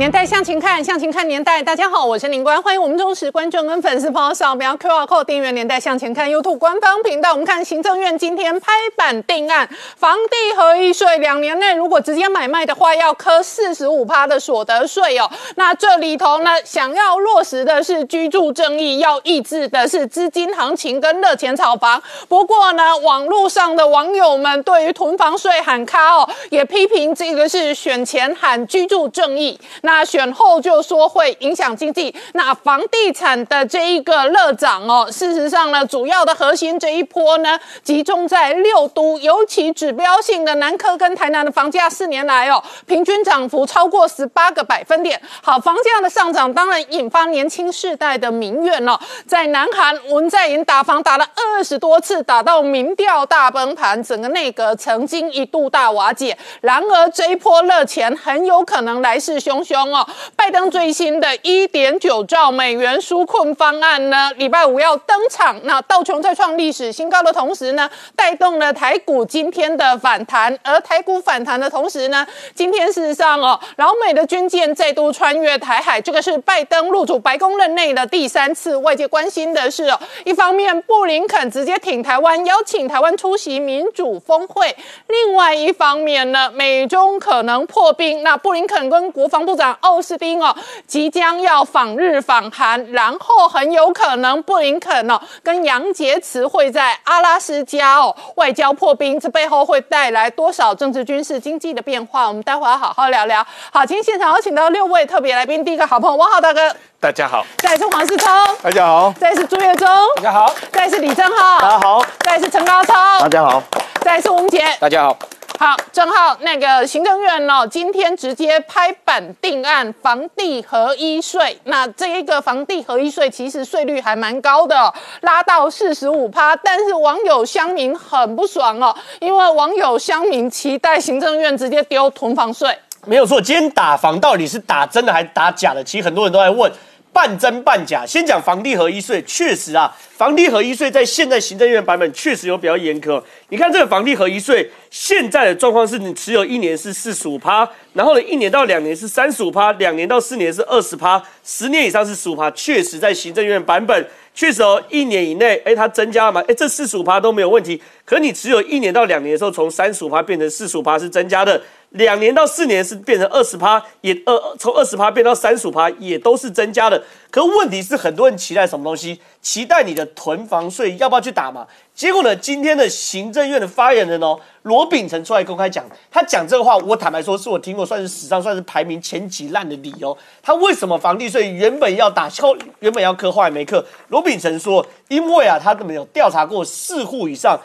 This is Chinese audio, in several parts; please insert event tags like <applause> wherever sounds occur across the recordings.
年代向前看，向前看年代。大家好，我是林官，欢迎我们忠实观众跟粉丝朋友扫描 QR Code 订阅《年代向前看》YouTube 官方频道。我们看行政院今天拍板定案，房地合一税两年内如果直接买卖的话，要科四十五趴的所得税哦。那这里头呢，想要落实的是居住正义，要抑制的是资金行情跟热钱炒房。不过呢，网络上的网友们对于囤房税喊卡哦，也批评这个是选前喊居住正义。那那选后就说会影响经济，那房地产的这一个热涨哦，事实上呢，主要的核心这一波呢，集中在六都，尤其指标性的南科跟台南的房价，四年来哦，平均涨幅超过十八个百分点。好，房价的上涨当然引发年轻世代的民怨哦，在南韩文在寅打房打了二十多次，打到民调大崩盘，整个内阁曾经一度大瓦解。然而这一波热钱很有可能来势汹汹。哦，拜登最新的一点九兆美元纾困方案呢，礼拜五要登场。那道琼在创历史新高的同时呢，带动了台股今天的反弹。而台股反弹的同时呢，今天事实上哦，老美的军舰再度穿越台海，这个是拜登入主白宫任内的第三次。外界关心的是哦，一方面布林肯直接挺台湾，邀请台湾出席民主峰会；另外一方面呢，美中可能破冰。那布林肯跟国防部长。奥斯汀哦，即将要访日访韩，然后很有可能布林肯哦跟杨洁篪会在阿拉斯加哦外交破冰，这背后会带来多少政治、军事、经济的变化？我们待会儿好好聊聊。好，今天现场有请到六位特别来宾，第一个好朋友汪浩大哥，大家好；再是黄世聪，大家好；再是朱月忠，大家好；再是李正浩，大家好；再是陈高超，大家好；再是吴杰，大家好。好，正好那个行政院哦，今天直接拍板定案房地合一税。那这一个房地合一税其实税率还蛮高的，拉到四十五趴。但是网友乡民很不爽哦，因为网友乡民期待行政院直接丢囤房税。没有错，今天打房到底是打真的还是打假的？其实很多人都在问。半真半假。先讲房地合一税，确实啊，房地合一税在现在行政院版本确实有比较严苛。你看这个房地合一税现在的状况是，你持有一年是四十五趴，然后呢一年到两年是三十五趴，两年到四年是二十趴，十年以上是十五趴。确实在行政院版本，确实哦，一年以内，哎，它增加了嘛？哎，这四十五趴都没有问题。可你持有一年到两年的时候，从三十五趴变成四十五趴是增加的。两年到四年是变成二十趴，也呃从二十趴变到三十五趴，也都是增加的。可问题是很多人期待什么东西？期待你的囤房税要不要去打嘛？结果呢，今天的行政院的发言人哦，罗秉成出来公开讲，他讲这个话，我坦白说，是我听过算是史上算是排名前几烂的理由。他为什么房地税原本要打，后 <laughs> 原本要克，后来没克？罗秉成说，因为啊，他怎么有调查过四户以上。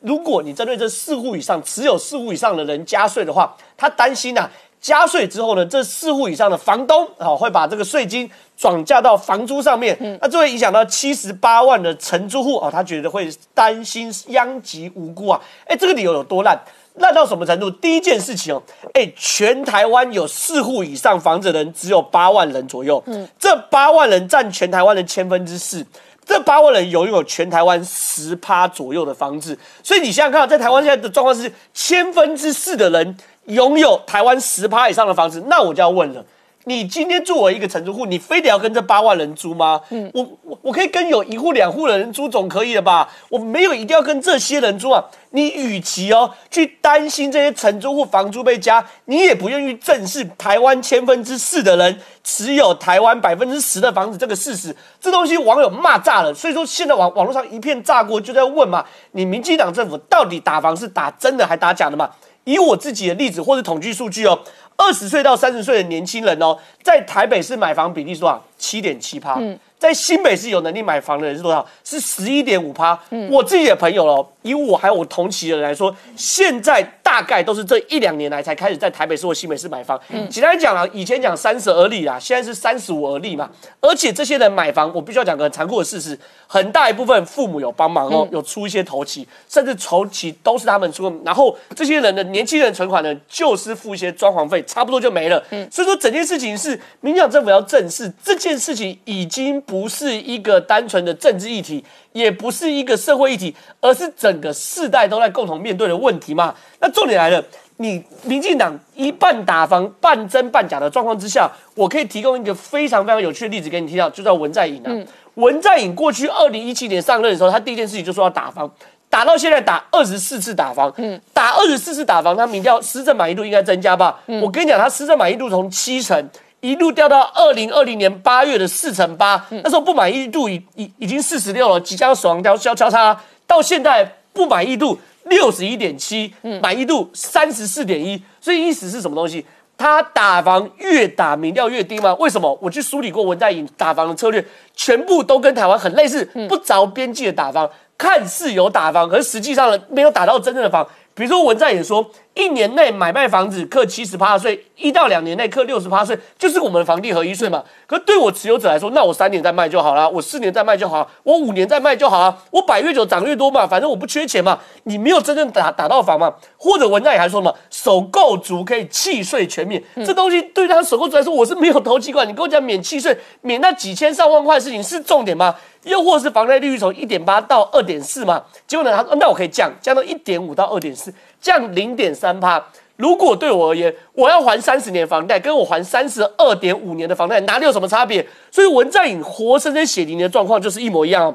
如果你针对这四户以上持有四户以上的人加税的话，他担心呐，加税之后呢，这四户以上的房东啊会把这个税金转嫁到房租上面，那这会影响到七十八万的承租户啊，他觉得会担心殃及无辜啊。哎，这个理由有多烂？烂到什么程度？第一件事情哦，哎，全台湾有四户以上房子的人只有八万人左右，嗯，这八万人占全台湾的千分之四。这八万人拥有全台湾十趴左右的房子，所以你想想看，在台湾现在的状况是千分之四的人拥有台湾十趴以上的房子，那我就要问了。你今天作为一个承租户，你非得要跟这八万人租吗？嗯，我我我可以跟有一户两户的人租总可以了吧？我没有一定要跟这些人租啊。你与其哦去担心这些承租户房租被加，你也不愿意正视台湾千分之四的人持有台湾百分之十的房子这个事实。这东西网友骂炸了，所以说现在网网络上一片炸锅，就在问嘛：你民进党政府到底打房是打真的还打假的嘛？以我自己的例子或者统计数据哦。二十岁到三十岁的年轻人哦，在台北市买房比例是多少？七点七趴。嗯，在新北市有能力买房的人是多少？是十一点五趴。嗯，我自己的朋友哦，以我还有我同期的人来说，现在大概都是这一两年来才开始在台北市或新北市买房。简单讲啊，以前讲三十而立啊，现在是三十五而立嘛。而且这些人买房，我必须要讲个很残酷的事实，很大一部分父母有帮忙哦，有出一些头期，甚至筹期都是他们出。然后这些人的年轻人存款呢，就是付一些装潢费，差不多就没了。嗯所以说整件事情是民进党政府要正视，这件事情已经不是一个单纯的政治议题。也不是一个社会议题，而是整个世代都在共同面对的问题嘛。那重点来了，你民进党一半打房半真半假的状况之下，我可以提供一个非常非常有趣的例子给你听到，就叫文在寅啊。文在寅过去二零一七年上任的时候，他第一件事情就说要打房，打到现在打二十四次打房，嗯，打二十四次打房，他民调施政满意度应该增加吧？我跟你讲，他施政满意度从七成。一路掉到二零二零年八月的四成八，那时候不满意度已已已经四十六了，即将死亡交交交叉，到现在不满意度六十一点七，满意度三十四点一，所以意思是什么东西？他打房越打民调越低吗？为什么？我去梳理过文在寅打房的策略，全部都跟台湾很类似，不着边际的打房，看似有打房，可是实际上呢，没有打到真正的房。比如说文在寅说。一年内买卖房子课七十八税，一到两年内课六十八税，就是我们房地合一税嘛。可对我持有者来说，那我三年再卖就好了，我四年再卖就好，我五年再卖就好啊，我摆越久涨越多嘛，反正我不缺钱嘛。你没有真正打打到房嘛？或者文章也还说什么，首购族可以契税全免，这东西对他首购族来说，我是没有投机管。你跟我讲免契税，免那几千上万块的事情是重点吗？又或是房贷利率从一点八到二点四嘛？结果呢，他说那我可以降，降到一点五到二点四。降零点三趴，如果对我而言，我要还三十年房贷，跟我还三十二点五年的房贷，哪里有什么差别？所以文在寅活生生血淋淋的状况就是一模一样。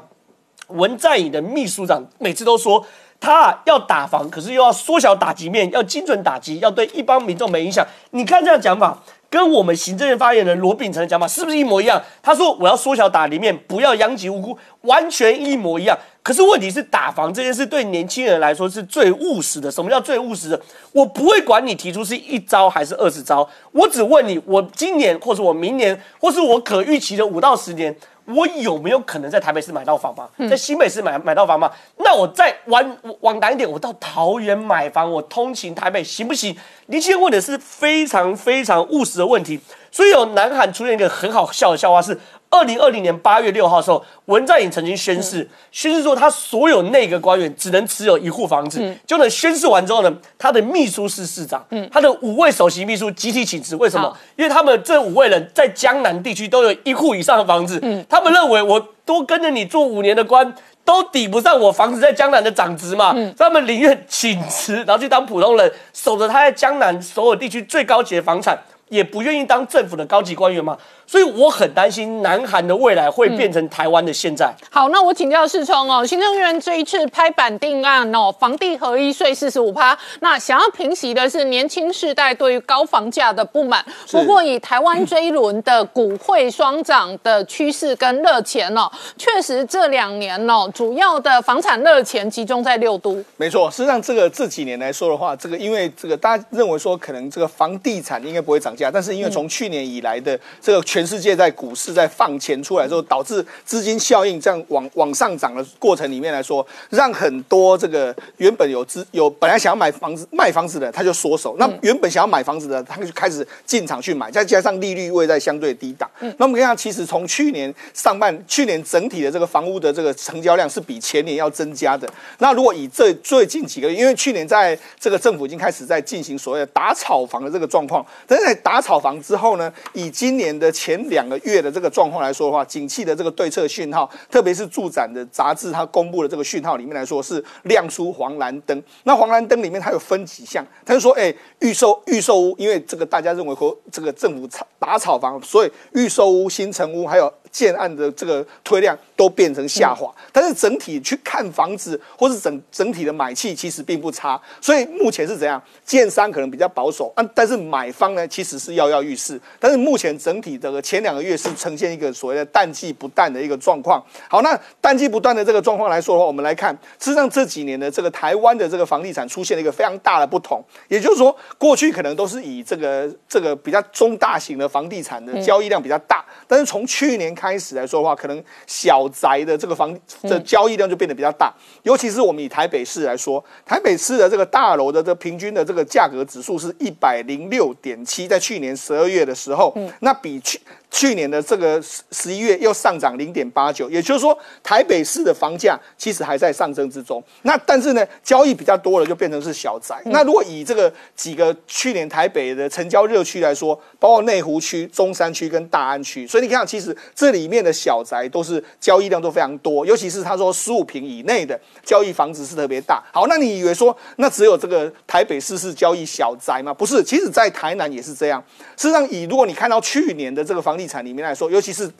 文在寅的秘书长每次都说他要打房，可是又要缩小打击面，要精准打击，要对一般民众没影响。你看这样讲法，跟我们行政院发言人罗秉成的讲法是不是一模一样？他说我要缩小打里面，不要殃及无辜，完全一模一样。可是问题是，打房这件事对年轻人来说是最务实的。什么叫最务实的？我不会管你提出是一招还是二十招，我只问你：我今年，或是我明年，或是我可预期的五到十年，我有没有可能在台北市买到房吗？在新北市买买到房吗？那我再往往南一点，我到桃园买房，我通勤台北行不行？您现在问的是非常非常务实的问题。所以有南韩出现一个很好笑的笑话是。二零二零年八月六号的时候，文在寅曾经宣誓，宣誓说他所有内阁官员只能持有一户房子。就能宣誓完之后呢，他的秘书室市长，他的五位首席秘书集体请辞。为什么？因为他们这五位人在江南地区都有一户以上的房子。他们认为我多跟着你做五年的官，都抵不上我房子在江南的涨值嘛。他们宁愿请辞，然后去当普通人，守着他在江南所有地区最高级的房产，也不愿意当政府的高级官员吗。所以我很担心南韩的未来会变成台湾的现在。好，那我请教世聪哦，行政院这一次拍板定案哦，房地合一税四十五趴，那想要平息的是年轻世代对于高房价的不满。不过以台湾这一轮的股汇双涨的趋势跟热钱哦，确实这两年哦，主要的房产热钱集中在六都。没错，实际上这个这几年来说的话，这个因为这个大家认为说可能这个房地产应该不会涨价，但是因为从去年以来的这个。全世界在股市在放钱出来之后，导致资金效应这样往往上涨的过程里面来说，让很多这个原本有资有本来想要买房子卖房子的他就缩手，那原本想要买房子的他就开始进场去买，再加上利率位在相对低档。那我们看，其实从去年上半去年整体的这个房屋的这个成交量是比前年要增加的。那如果以这最近几个月，因为去年在这个政府已经开始在进行所谓的打炒房的这个状况，但是在打炒房之后呢，以今年的前两个月的这个状况来说的话，景气的这个对策讯号，特别是住展的杂志它公布的这个讯号里面来说，是亮出黄蓝灯。那黄蓝灯里面它有分几项，它就说，哎，预售预售屋，因为这个大家认为和这个政府炒打炒房，所以预售屋、新城屋还有。建案的这个推量都变成下滑，但是整体去看房子或是整整体的买气其实并不差，所以目前是怎样？建商可能比较保守啊，但是买方呢其实是跃跃欲试。但是目前整体的前两个月是呈现一个所谓的淡季不淡的一个状况。好，那淡季不淡的这个状况来说的话，我们来看，事实上这几年的这个台湾的这个房地产出现了一个非常大的不同，也就是说，过去可能都是以这个这个比较中大型的房地产的交易量比较大，但是从去年开开始来说的话，可能小宅的这个房的交易量就变得比较大，尤其是我们以台北市来说，台北市的这个大楼的这平均的这个价格指数是一百零六点七，在去年十二月的时候，那比去。去年的这个十十一月又上涨零点八九，也就是说台北市的房价其实还在上升之中。那但是呢，交易比较多了，就变成是小宅。那如果以这个几个去年台北的成交热区来说，包括内湖区、中山区跟大安区，所以你看，其实这里面的小宅都是交易量都非常多，尤其是他说十五平以内的交易房子是特别大。好，那你以为说那只有这个台北市是交易小宅吗？不是，其实在台南也是这样。事实上，以如果你看到去年的这个房地地产里面来说，尤其是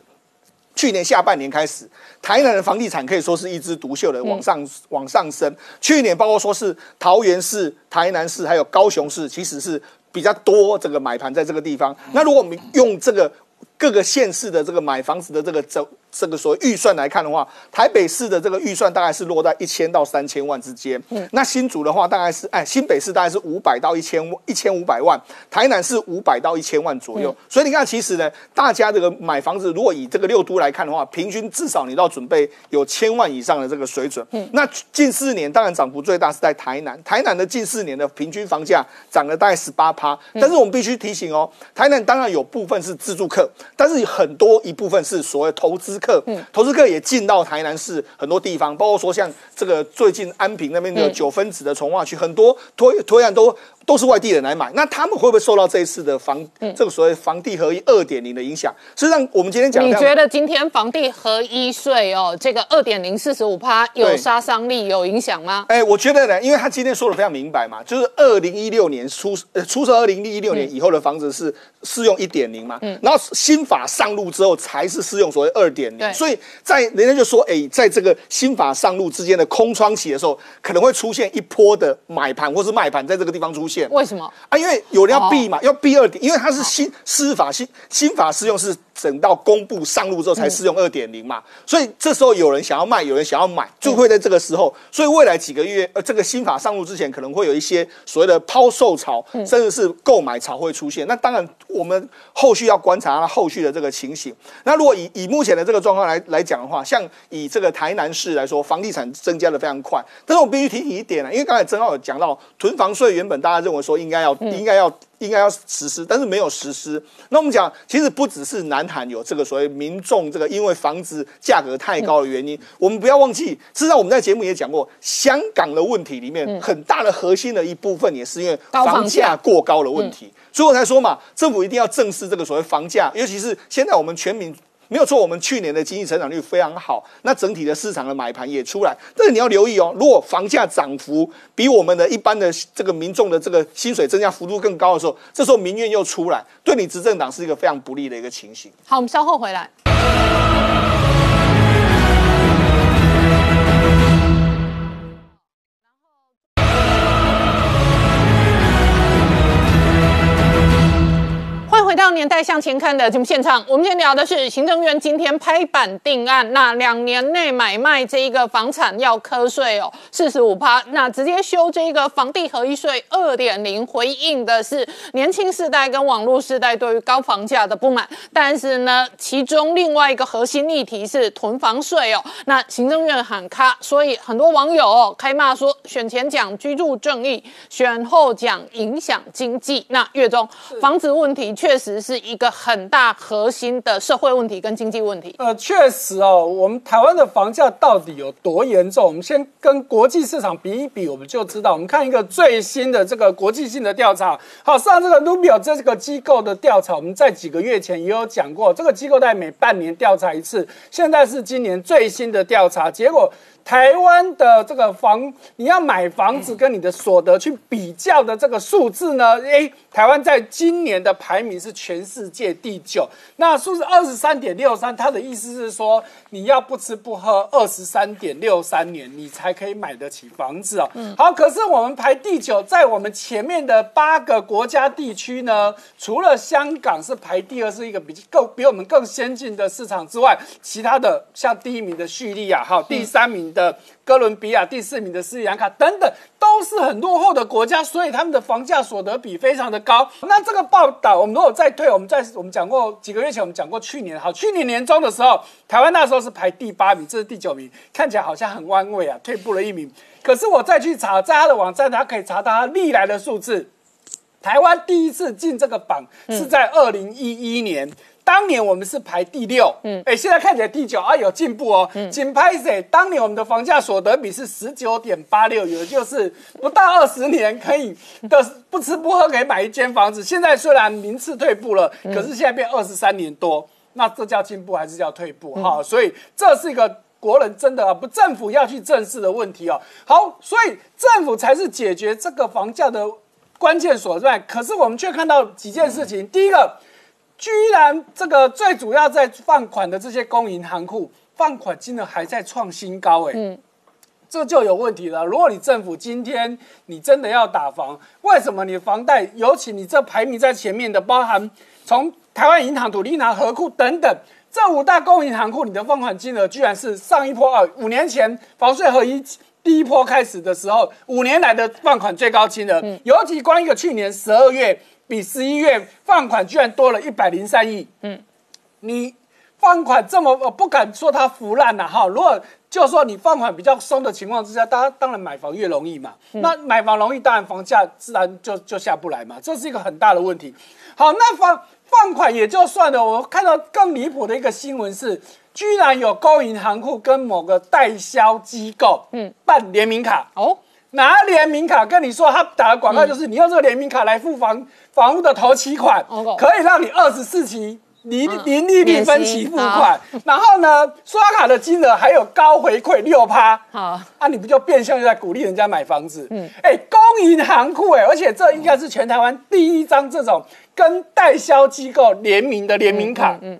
去年下半年开始，台南的房地产可以说是一枝独秀的往上往上升。去年包括说是桃园市、台南市还有高雄市，其实是比较多这个买盘在这个地方。那如果我们用这个各个县市的这个买房子的这个走。这个所谓预算来看的话，台北市的这个预算大概是落在一千到三千万之间。嗯，那新竹的话大概是，哎，新北市大概是五百到一千一千五百万，台南是五百到一千万左右。所以你看，其实呢，大家这个买房子，如果以这个六都来看的话，平均至少你都要准备有千万以上的这个水准。嗯，那近四年当然涨幅最大是在台南，台南的近四年的平均房价涨了大概十八趴。但是我们必须提醒哦，台南当然有部分是自住客，但是很多一部分是所谓投资。客，投资客也进到台南市很多地方，包括说像这个最近安平那边的九分子的从化区，很多推推案都。都是外地人来买，那他们会不会受到这一次的房这个所谓房地合一二点零的影响？实际上，我们今天讲，你觉得今天房地合一税哦，这个二点零四十五趴有杀伤力、有影响吗？哎，我觉得呢，因为他今天说的非常明白嘛，就是二零一六年出呃出售二零一六年以后的房子是适用一点零嘛，然后新法上路之后才是适用所谓二点零，所以在人家就说，哎，在这个新法上路之间的空窗期的时候，可能会出现一波的买盘或是卖盘在这个地方出现。为什么啊？因为有人要避嘛，要避二点，因为它是新司法新新法适用是。等到公布上路之后才适用二点零嘛，所以这时候有人想要卖，有人想要买，就会在这个时候。所以未来几个月，呃，这个新法上路之前，可能会有一些所谓的抛售潮，甚至是购买潮会出现。那当然，我们后续要观察它后续的这个情形。那如果以以目前的这个状况来来讲的话，像以这个台南市来说，房地产增加的非常快。但是我必须提醒一点啊，因为刚才曾浩有讲到囤房税，原本大家认为说应该要应该要。应该要实施，但是没有实施。那我们讲，其实不只是南韩有这个所谓民众这个因为房子价格太高的原因，我们不要忘记，事实上我们在节目也讲过，香港的问题里面很大的核心的一部分也是因为房价过高的问题。所以我才说嘛，政府一定要正视这个所谓房价，尤其是现在我们全民。没有错，我们去年的经济成长率非常好，那整体的市场的买盘也出来。但是你要留意哦，如果房价涨幅比我们的一般的这个民众的这个薪水增加幅度更高的时候，这时候民怨又出来，对你执政党是一个非常不利的一个情形。好，我们稍后回来。到年代向前看的节目现场，我们今天聊的是行政院今天拍板定案，那两年内买卖这一个房产要课税哦，四十五趴，那直接修这个房地合一税二点零，回应的是年轻世代跟网络世代对于高房价的不满。但是呢，其中另外一个核心议题是囤房税哦，那行政院喊卡，所以很多网友开骂说，选前讲居住正义，选后讲影响经济。那月中房子问题确实。是一个很大核心的社会问题跟经济问题。呃，确实哦，我们台湾的房价到底有多严重？我们先跟国际市场比一比，我们就知道。我们看一个最新的这个国际性的调查。好，上这个 Rubio 这个机构的调查，我们在几个月前也有讲过，这个机构在每半年调查一次，现在是今年最新的调查结果。台湾的这个房，你要买房子跟你的所得去比较的这个数字呢？诶，台湾在今年的排名是全世界第九。那数字二十三点六三，它的意思是说，你要不吃不喝二十三点六三年，你才可以买得起房子哦。嗯，好，可是我们排第九，在我们前面的八个国家地区呢，除了香港是排第二，是一个比更比我们更先进的市场之外，其他的像第一名的叙利亚，哈，第三名。的哥伦比亚，第四名的斯里兰卡等等，都是很落后的国家，所以他们的房价所得比非常的高。那这个报道，我们如果再退，我们在我们讲过几个月前，我们讲过去年，好，去年年中的时候，台湾那时候是排第八名，这是第九名，看起来好像很弯位啊，退步了一名。可是我再去查，在他的网站，他可以查到他历来的数字。台湾第一次进这个榜是在二零一一年，当年我们是排第六，嗯，哎，现在看起来第九啊，有进步哦。仅拍谁？当年我们的房价所得比是十九点八六，也就是不到二十年可以的不吃不喝可以买一间房子。现在虽然名次退步了，可是现在变二十三年多，那这叫进步还是叫退步？哈，所以这是一个国人真的不政府要去正视的问题哦。好，所以政府才是解决这个房价的。关键所在，可是我们却看到几件事情。第一个，居然这个最主要在放款的这些公银行库放款金额还在创新高，哎，嗯，这就有问题了。如果你政府今天你真的要打房，为什么你房贷，尤其你这排名在前面的，包含从台湾银行、土地银行、和库等等这五大公营行库，你的放款金额居然是上一波啊，五年前房税合一。第一波开始的时候，五年来的放款最高金额，尤其光一个去年十二月比十一月放款居然多了一百零三亿。嗯，你放款这么，我不敢说它腐烂了哈。如果就说你放款比较松的情况之下，大家当然买房越容易嘛。那买房容易，当然房价自然就就下不来嘛。这是一个很大的问题。好，那放放款也就算了。我看到更离谱的一个新闻是。居然有高银行库跟某个代销机构，嗯，办联名卡哦，拿联名卡跟你说，他打的广告就是你用这个联名卡来付房房屋的头期款，可以让你二十四期零零利率分期付款，然后呢，刷卡的金额还有高回馈六趴，好，啊，你不就变相就在鼓励人家买房子？嗯，哎，公银行库哎，而且这应该是全台湾第一张这种跟代销机构联名的联名卡，嗯。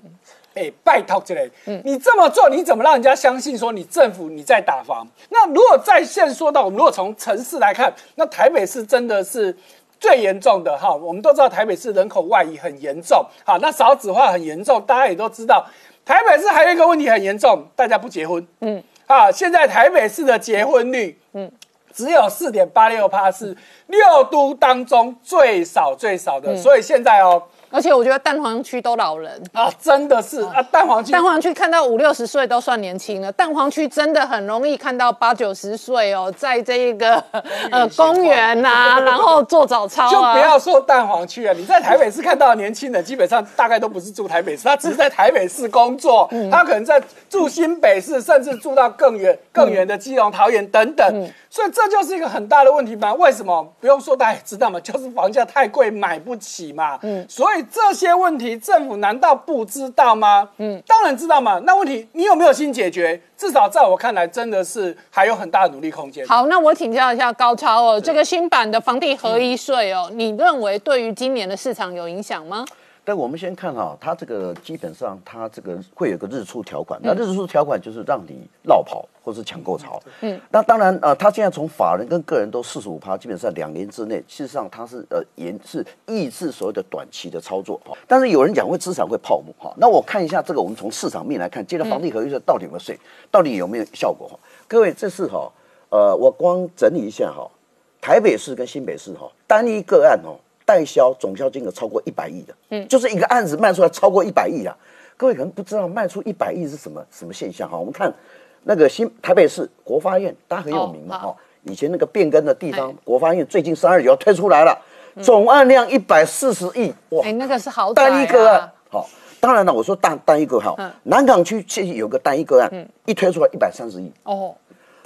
哎，拜托之类，嗯你这么做，你怎么让人家相信说你政府你在打房？那如果在线说到，我们如果从城市来看，那台北市真的是最严重的哈。我们都知道台北市人口外移很严重，好，那少子化很严重，大家也都知道。台北市还有一个问题很严重，大家不结婚，嗯，啊，现在台北市的结婚率，嗯，只有四点八六趴，是六都当中最少最少的，所以现在哦。而且我觉得蛋黄区都老人。啊，真的是啊，蛋黄区。蛋黄区看到五六十岁都算年轻了，蛋黄区真的很容易看到八九十岁哦，在这一个 <laughs> 呃公园呐，<laughs> 然后做早操啊，就不要说蛋黄区啊，你在 <laughs> 台北市看到年轻人，基本上大概都不是住台北市，他只是在台北市工作，他可能在住新北市，甚至住到更远更远的基隆、桃园等等。所以这就是一个很大的问题嘛？为什么？不用说大家也知道嘛？就是房价太贵，买不起嘛。嗯，所以这些问题政府难道不知道吗？嗯，当然知道嘛。那问题你有没有心解决？至少在我看来，真的是还有很大的努力空间。好，那我请教一下高超哦，这个新版的房地合一税哦，你认为对于今年的市场有影响吗？但我们先看哈，它这个基本上它这个会有个日出条款，那日出条款就是让你绕跑或是抢购潮。嗯，那当然呃，它现在从法人跟个人都四十五趴，基本上两年之内，事实上它是呃严是抑制所谓的短期的操作哈。但是有人讲会资产会泡沫哈，那我看一下这个，我们从市场面来看，接着房地合一税到底有没有税，到底有没有效果哈？各位，这是哈呃，我光整理一下哈，台北市跟新北市哈单一个案哦。代销总销金额超过一百亿的，嗯，就是一个案子卖出来超过一百亿啊！各位可能不知道卖出一百亿是什么什么现象哈？我们看那个新台北市国发院，大家很有名嘛哈。以前那个变更的地方，国发院最近三二九要推出来了，总案量一百四十亿哇！哎，那个是好单一个案好。当然了，我说单单一个哈，南港区其实有个单一个案，一推出来一百三十亿哦。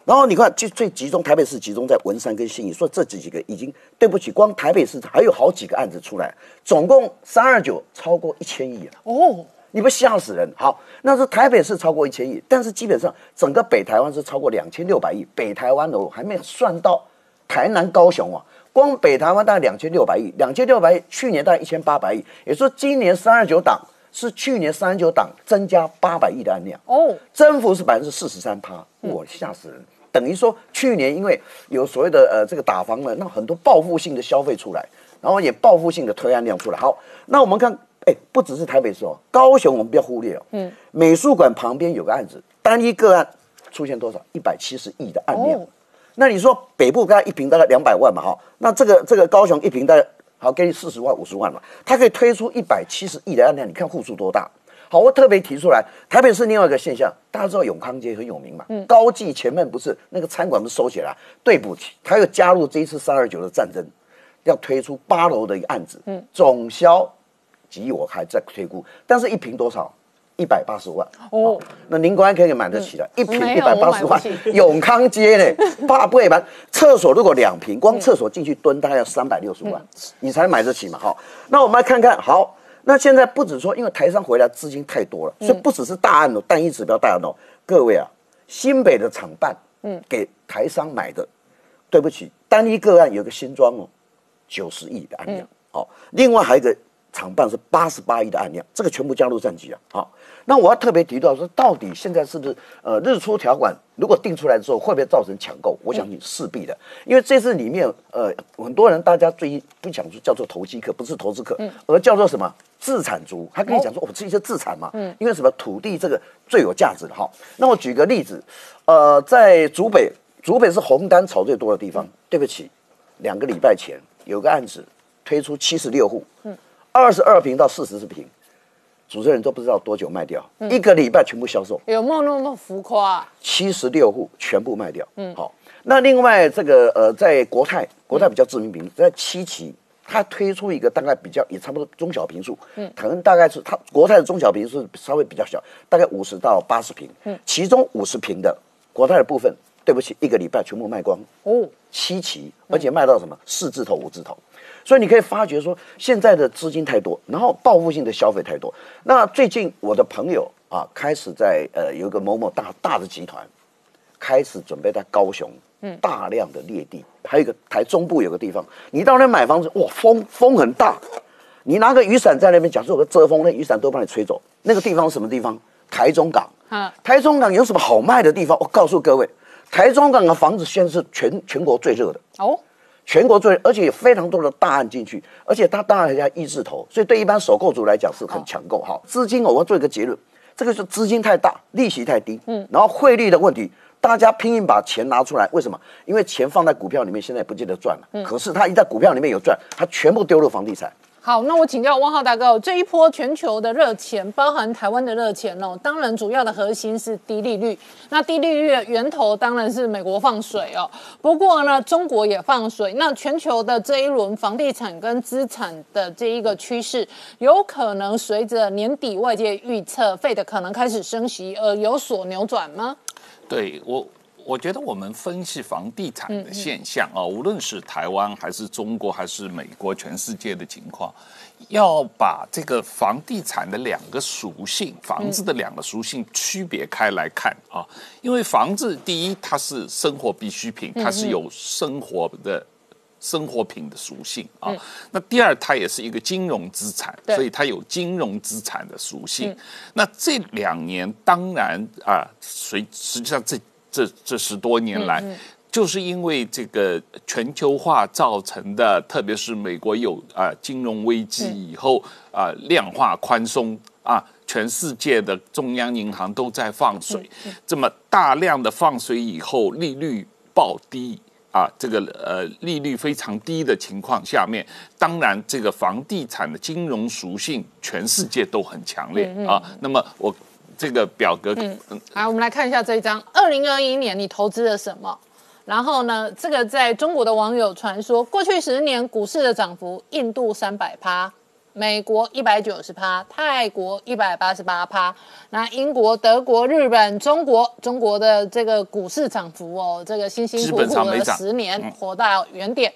然后你看，就最集中台北市集中在文山跟信义，说这几几个已经对不起，光台北市还有好几个案子出来，总共三二九超过一千亿了。哦，你不吓死人？好，那是台北市超过一千亿，但是基本上整个北台湾是超过两千六百亿。北台湾的还没算到台南、高雄啊，光北台湾大概两千六百亿，两千六百亿，去年大概一千八百亿，也说今年三二九档是去年三二九档增加八百亿的案量。哦，增幅是百分之四十三趴，我，吓死人！等于说，去年因为有所谓的呃这个打房了，那很多报复性的消费出来，然后也报复性的推案量出来。好，那我们看，哎，不只是台北市哦，高雄我们不要忽略哦。嗯。美术馆旁边有个案子，单一个案出现多少？一百七十亿的案量。那你说北部刚才一平大概两百万嘛，哈，那这个这个高雄一平大概好给你四十万五十万嘛，它可以推出一百七十亿的案量，你看户数多大？好，我特别提出来，台北市另外一个现象，大家知道永康街很有名嘛，嗯高记前面不是那个餐馆不是收起来？对不起，他又加入这一次三二九的战争，要推出八楼的一个案子，嗯总销及我还在推估，但是一平多少？一百八十万哦，那您官可以买得起的，一平一百八十万，永康街呢，八不会买。厕所如果两平，光厕所进去蹲大概要三百六十万，你才买得起嘛？好，那我们来看看，好，那现在不止说，因为台商回来资金太多了，所以不只是大案哦，单一指标大案哦，各位啊，新北的厂办，嗯，给台商买的，对不起，单一个案有个新庄哦，九十亿的案量，好，另外还有一个。厂办是八十八亿的案量，这个全部加入战绩啊。好，那我要特别提到说，到底现在是不是呃日出条款如果定出来之后，会不会造成抢购？我相信势必的，因为这次里面呃很多人大家最近不讲说叫做投机客，不是投资客，而叫做什么自产族。他跟你讲说，我这些自产嘛，嗯，因为什么土地这个最有价值的哈。那我举个例子，呃，在竹北，竹北是红单炒最多的地方。对不起，两个礼拜前有个案子推出七十六户，嗯。二十二平到四十平，主持人都不知道多久卖掉，一个礼拜全部销售，有没有那么浮夸？七十六户全部卖掉。嗯，好。那另外这个呃，在国泰，国泰比较知名平，在七期，它推出一个大概比较也差不多中小平数，嗯，可能大概是它国泰的中小平数稍微比较小，大概五十到八十平，嗯，其中五十平的国泰的部分，对不起，一个礼拜全部卖光哦，七期，而且卖到什么四字头、五字头。所以你可以发觉说，现在的资金太多，然后报复性的消费太多。那最近我的朋友啊，开始在呃有一个某某大大的集团，开始准备在高雄，嗯，大量的裂地，还有一个台中部有个地方，你到那买房子，哇，风风很大，你拿个雨伞在那边，假设有个遮风，那雨伞都把你吹走。那个地方什么地方？台中港。啊，台中港有什么好卖的地方？我告诉各位，台中港的房子现在是全全国最热的哦。全国最，而且有非常多的大案进去，而且它当然要一字头，所以对一般首购族来讲是很抢购哈。资金我要做一个结论，这个是资金太大，利息太低，嗯，然后汇率的问题，大家拼命把钱拿出来，为什么？因为钱放在股票里面，现在不见得赚了，嗯，可是他一在股票里面有赚，他全部丢入房地产。好，那我请教汪浩大哥，这一波全球的热钱，包含台湾的热钱哦，当然主要的核心是低利率。那低利率的源头当然是美国放水哦，不过呢，中国也放水。那全球的这一轮房地产跟资产的这一个趋势，有可能随着年底外界预测费的可能开始升息而有所扭转吗？对我。我觉得我们分析房地产的现象啊，无论是台湾还是中国还是美国，全世界的情况，要把这个房地产的两个属性，房子的两个属性区别开来看啊。因为房子第一，它是生活必需品，它是有生活的生活品的属性啊。那第二，它也是一个金融资产，所以它有金融资产的属性。那这两年当然啊，随实际上这。这这十多年来，就是因为这个全球化造成的，特别是美国有啊金融危机以后啊量化宽松啊，全世界的中央银行都在放水，这么大量的放水以后，利率暴低啊，这个呃利率非常低的情况下面，当然这个房地产的金融属性全世界都很强烈啊。那么我。这个表格，嗯，好，我们来看一下这一张。二零二一年你投资了什么？然后呢，这个在中国的网友传说，过去十年股市的涨幅，印度三百趴，美国一百九十趴，泰国一百八十八趴，那英国、德国、日本、中国，中国的这个股市涨幅哦，这个辛辛苦苦的十年活到原点。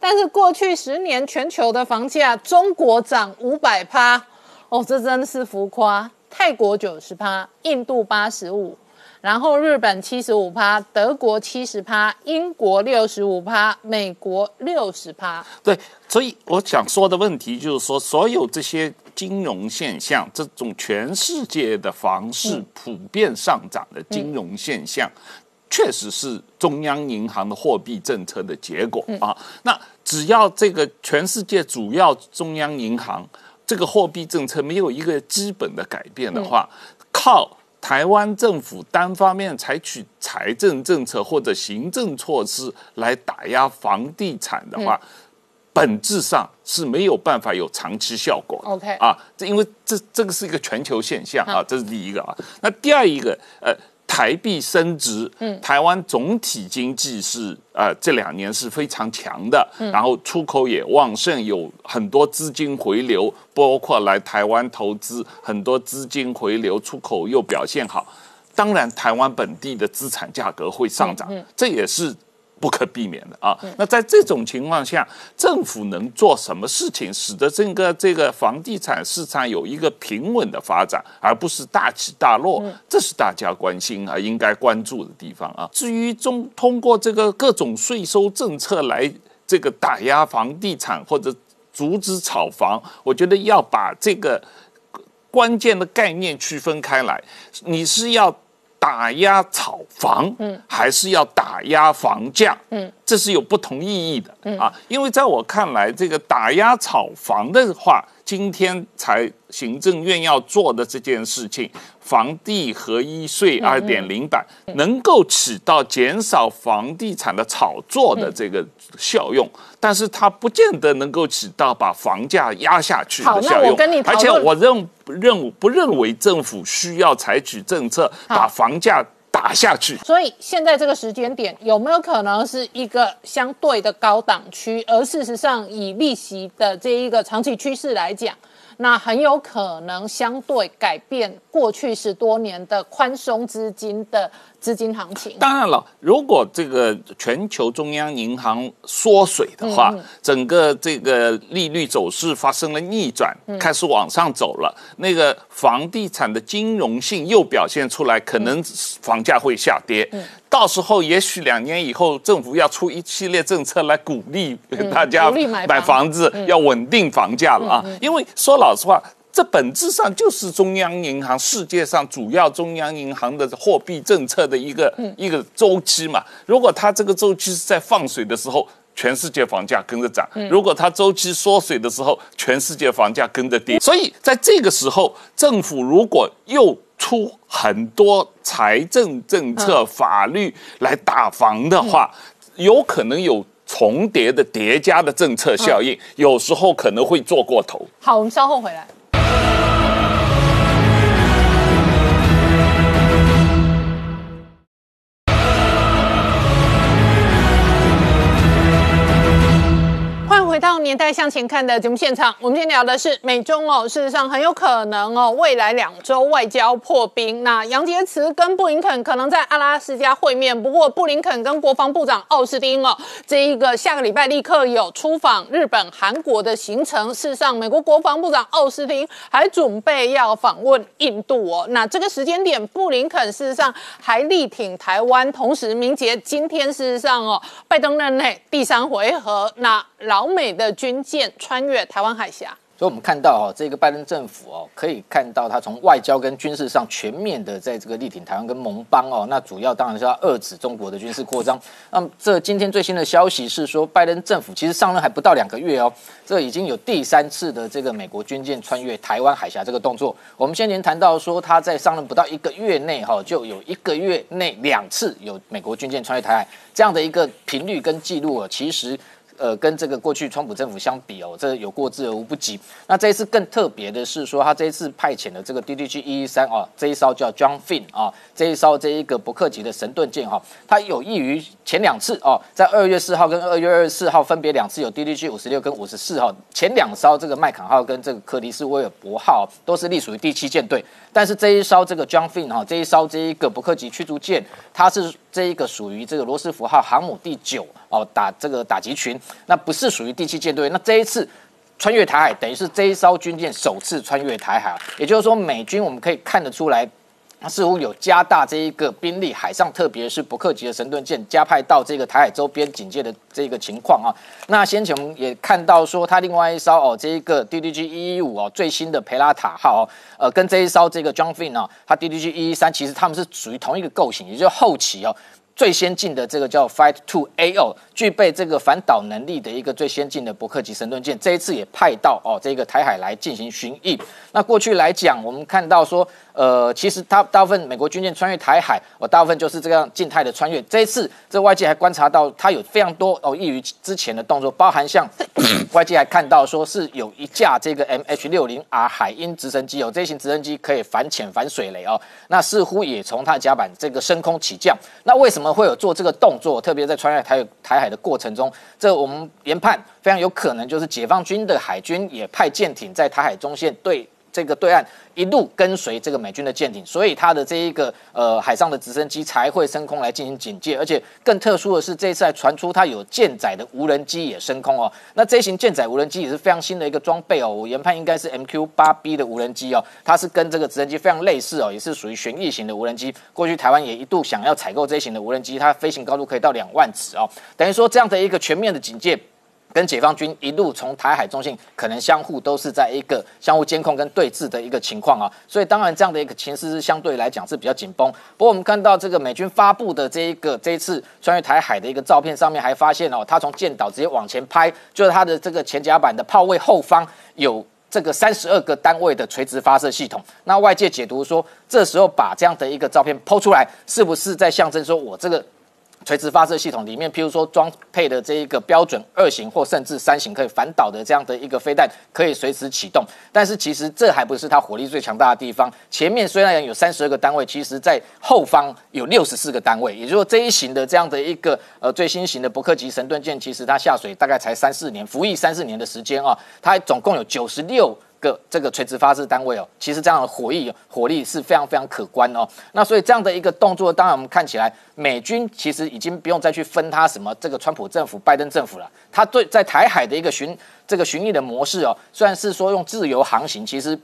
但是过去十年全球的房价，中国涨五百趴，哦，这真的是浮夸。泰国九十趴，印度八十五，然后日本七十五趴，德国七十趴，英国六十五趴，美国六十趴。对，所以我想说的问题就是说，所有这些金融现象，这种全世界的房市普遍上涨的金融现象，确实是中央银行的货币政策的结果啊。那只要这个全世界主要中央银行。这个货币政策没有一个基本的改变的话，靠台湾政府单方面采取财政政策或者行政措施来打压房地产的话，本质上是没有办法有长期效果的。OK 啊，这因为这这个是一个全球现象啊，这是第一个啊。那第二一个，呃。台币升值，嗯，台湾总体经济是呃这两年是非常强的，然后出口也旺盛，有很多资金回流，包括来台湾投资，很多资金回流，出口又表现好，当然台湾本地的资产价格会上涨，这也是。不可避免的啊，那在这种情况下，政府能做什么事情，使得整个这个房地产市场有一个平稳的发展，而不是大起大落？这是大家关心啊，应该关注的地方啊。至于中通过这个各种税收政策来这个打压房地产或者阻止炒房，我觉得要把这个关键的概念区分开来，你是要。打压炒房，嗯，还是要打压房价，嗯，这是有不同意义的，嗯。啊，因为在我看来，这个打压炒房的话，今天才行政院要做的这件事情。房地合一税二点零版能够起到减少房地产的炒作的这个效用，但是它不见得能够起到把房价压下去的效用。而且我认认不认为政府需要采取政策把房价打下去。所以现在这个时间点有没有可能是一个相对的高档区？而事实上，以利息的这一个长期趋势来讲。那很有可能相对改变过去十多年的宽松资金的。资金行情，当然了，如果这个全球中央银行缩水的话，整个这个利率走势发生了逆转，开始往上走了，那个房地产的金融性又表现出来，可能房价会下跌。到时候也许两年以后，政府要出一系列政策来鼓励大家买房子，要稳定房价了啊！因为说老实话。这本质上就是中央银行世界上主要中央银行的货币政策的一个一个周期嘛。如果它这个周期是在放水的时候，全世界房价跟着涨；如果它周期缩水的时候，全世界房价跟着跌。所以在这个时候，政府如果又出很多财政政策、法律来打房的话，有可能有重叠的叠加的政策效应，有时候可能会做过头。好，我们稍后回来。带向前看的节目现场，我们今天聊的是美中哦，事实上很有可能哦，未来两周外交破冰。那杨洁篪跟布林肯可能在阿拉斯加会面，不过布林肯跟国防部长奥斯汀哦，这一个下个礼拜立刻有出访日本、韩国的行程。事实上，美国国防部长奥斯汀还准备要访问印度哦。那这个时间点，布林肯事实上还力挺台湾，同时明杰今天事实上哦，拜登任内第三回合，那老美。的军军舰穿越台湾海峡，所以我们看到哦，这个拜登政府哦，可以看到他从外交跟军事上全面的在这个力挺台湾跟盟邦哦，那主要当然是要遏制中国的军事扩张。那么这今天最新的消息是说，拜登政府其实上任还不到两个月哦，这已经有第三次的这个美国军舰穿越台湾海峡这个动作。我们先前谈到说，他在上任不到一个月内哈，就有一个月内两次有美国军舰穿越台海这样的一个频率跟记录哦，其实。呃，跟这个过去川普政府相比哦，这有过之而无不及。那这一次更特别的是说，他这一次派遣的这个 DDG 一一三哦，这一艘叫 John Finn 啊，这一艘这一个伯克级的神盾舰哈，它有益于前两次哦，在二月四号跟二月二十四号分别两次有 DDG 五十六跟五十四号，前两艘这个麦坎号跟这个克里斯威尔伯号都是隶属于第七舰队。但是这一艘这个 John Finn 哈，这一艘这一个伯克级驱逐舰，它是这一个属于这个罗斯福号航母第九哦打这个打击群，那不是属于第七舰队。那这一次穿越台海，等于是这一艘军舰首次穿越台海，也就是说美军我们可以看得出来。似乎有加大这一个兵力，海上特别是伯克级的神盾舰加派到这个台海周边警戒的这个情况啊。那先前我们也看到说，它另外一艘哦，这一个 DDG 一一五哦，最新的培拉塔号哦，呃，跟这一艘这个 John Finn 啊，它 DDG 一一三其实他们是属于同一个构型，也就是后期哦。最先进的这个叫 Fight Two AO，具备这个反导能力的一个最先进的伯克级神盾舰，这一次也派到哦这个台海来进行巡弋。那过去来讲，我们看到说，呃，其实它大部分美国军舰穿越台海，哦，大部分就是这样静态的穿越。这一次，这外界还观察到它有非常多哦异于之前的动作，包含像 <coughs> 外界还看到说是有一架这个 MH 六零 R 海鹰直升机哦，这型直升机可以反潜反水雷哦，那似乎也从它的甲板这个升空起降。那为什么会有做这个动作？特别在穿越台台海的过程中，这我们研判非常有可能就是解放军的海军也派舰艇在台海中线对。这个对岸一路跟随这个美军的舰艇，所以它的这一个呃海上的直升机才会升空来进行警戒，而且更特殊的是，这一次还传出它有舰载的无人机也升空哦。那这型舰载无人机也是非常新的一个装备哦，我研判应该是 MQ 八 B 的无人机哦，它是跟这个直升机非常类似哦，也是属于旋翼型的无人机。过去台湾也一度想要采购这型的无人机，它飞行高度可以到两万尺哦，等于说这样的一个全面的警戒。跟解放军一路从台海中心，可能相互都是在一个相互监控跟对峙的一个情况啊，所以当然这样的一个情势是相对来讲是比较紧绷。不过我们看到这个美军发布的这一个这一次穿越台海的一个照片上面，还发现哦，他从舰岛直接往前拍，就是他的这个前甲板的炮位后方有这个三十二个单位的垂直发射系统。那外界解读说，这时候把这样的一个照片抛出来，是不是在象征说我这个？垂直发射系统里面，譬如说装配的这一个标准二型或甚至三型可以反导的这样的一个飞弹，可以随时启动。但是其实这还不是它火力最强大的地方。前面虽然有三十二个单位，其实在后方有六十四个单位。也就是说，这一型的这样的一个呃最新型的伯克级神盾舰，其实它下水大概才三四年，服役三四年的时间啊，它总共有九十六。这个垂直发射单位哦，其实这样的火力火力是非常非常可观哦。那所以这样的一个动作，当然我们看起来，美军其实已经不用再去分他什么这个川普政府、拜登政府了。他对在台海的一个巡这个巡弋的模式哦，虽然是说用自由航行，其实。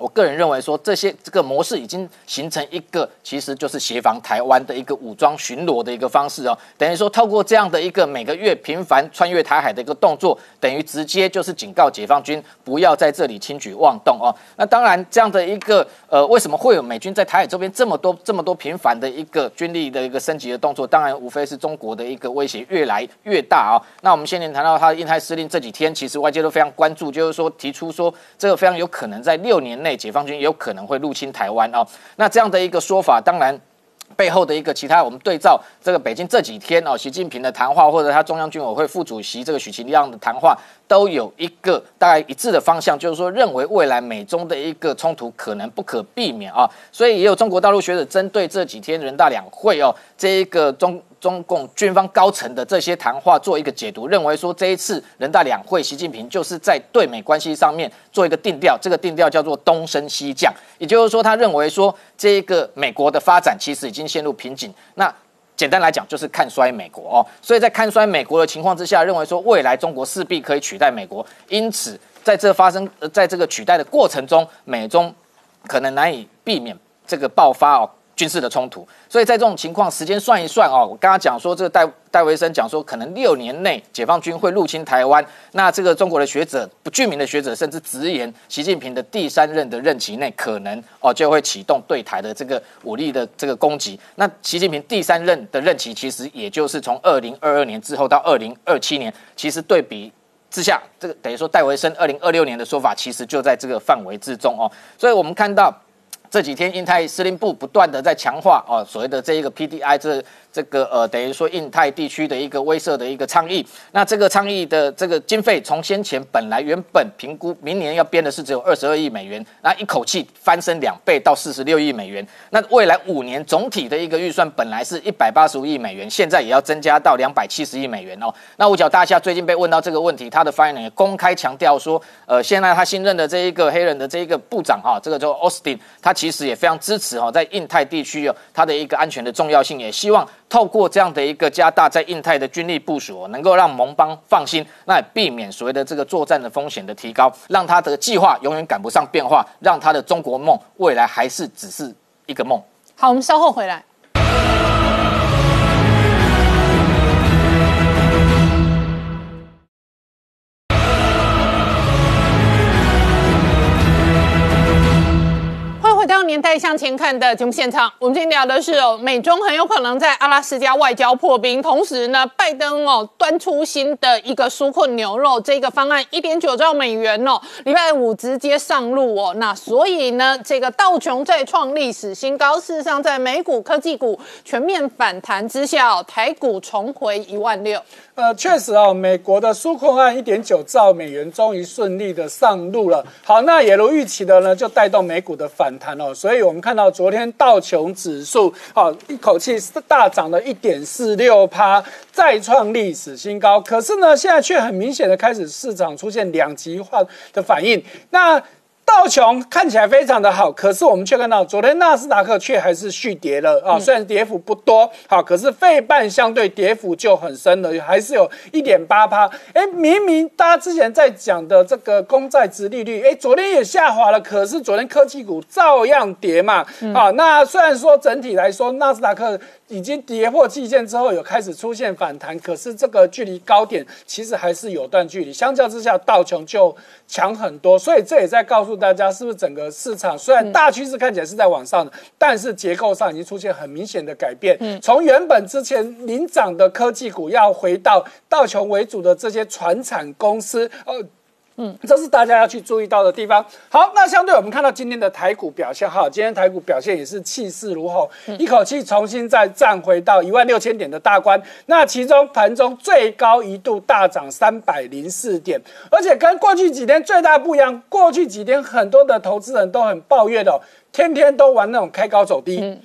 我个人认为说，这些这个模式已经形成一个，其实就是协防台湾的一个武装巡逻的一个方式哦。等于说，透过这样的一个每个月频繁穿越台海的一个动作，等于直接就是警告解放军不要在这里轻举妄动哦。那当然，这样的一个呃，为什么会有美军在台海周边这么多这么多频繁的一个军力的一个升级的动作？当然，无非是中国的一个威胁越来越大啊。那我们先前谈到他的印太司令这几天，其实外界都非常关注，就是说提出说这个非常有可能在六年内。解放军也有可能会入侵台湾哦，那这样的一个说法，当然背后的一个其他，我们对照这个北京这几天哦，习近平的谈话或者他中央军委会副主席这个许其亮的谈话，都有一个大概一致的方向，就是说认为未来美中的一个冲突可能不可避免啊，所以也有中国大陆学者针对这几天人大两会哦，这一个中。中共军方高层的这些谈话做一个解读，认为说这一次人大两会，习近平就是在对美关系上面做一个定调，这个定调叫做东升西降，也就是说他认为说这个美国的发展其实已经陷入瓶颈，那简单来讲就是看衰美国哦，所以在看衰美国的情况之下，认为说未来中国势必可以取代美国，因此在这发生在这个取代的过程中，美中可能难以避免这个爆发哦。军事的冲突，所以在这种情况，时间算一算哦，我刚刚讲说这个戴戴维森讲说，可能六年内解放军会入侵台湾。那这个中国的学者不具名的学者甚至直言，习近平的第三任的任期内可能哦就会启动对台的这个武力的这个攻击。那习近平第三任的任期其实也就是从二零二二年之后到二零二七年，其实对比之下，这个等于说戴维森二零二六年的说法其实就在这个范围之中哦。所以我们看到。这几天，印太司令部不断的在强化哦，所谓的这一个 PDI 这。这个呃，等于说印太地区的一个威慑的一个倡议，那这个倡议的这个经费，从先前本来原本评估明年要编的是只有二十二亿美元，那一口气翻身两倍到四十六亿美元。那未来五年总体的一个预算本来是一百八十五亿美元，现在也要增加到两百七十亿美元哦。那五角大厦最近被问到这个问题，他的发言人也公开强调说，呃，现在他新任的这一个黑人的这一个部长哈，这个叫 Austin，他其实也非常支持哈，在印太地区哦，他的一个安全的重要性，也希望。透过这样的一个加大在印太的军力部署，能够让盟邦放心，那也避免所谓的这个作战的风险的提高，让他的计划永远赶不上变化，让他的中国梦未来还是只是一个梦。好，我们稍后回来。年代向前看的节目现场，我们今天聊的是哦，美中很有可能在阿拉斯加外交破冰，同时呢，拜登哦端出新的一个纾困牛肉这个方案，一点九兆美元哦，礼拜五直接上路哦。那所以呢，这个道琼再创历史新高。事实上，在美股科技股全面反弹之下，哦台股重回一万六。呃，确实哦，美国的纾困案一点九兆美元终于顺利的上路了。好，那也如预期的呢，就带动美股的反弹哦。所以我们看到昨天道琼指数啊，一口气是大涨了一点四六趴，再创历史新高。可是呢，现在却很明显的开始市场出现两极化的反应。那道琼看起来非常的好，可是我们却看到昨天纳斯达克却还是续跌了啊，虽然跌幅不多，好，可是费半相对跌幅就很深了，还是有一点八趴。哎，明明大家之前在讲的这个公债值利率，哎，昨天也下滑了，可是昨天科技股照样跌嘛，啊，那虽然说整体来说纳斯达克。已经跌破季线之后，有开始出现反弹，可是这个距离高点其实还是有段距离。相较之下，道琼就强很多，所以这也在告诉大家，是不是整个市场虽然大趋势看起来是在往上的，但是结构上已经出现很明显的改变。从原本之前领涨的科技股，要回到道琼为主的这些传产公司，呃。嗯，这是大家要去注意到的地方。好，那相对我们看到今天的台股表现，哈，今天台股表现也是气势如虹，一口气重新再站回到一万六千点的大关。那其中盘中最高一度大涨三百零四点，而且跟过去几天最大不一样，过去几天很多的投资人都很抱怨的，天天都玩那种开高走低，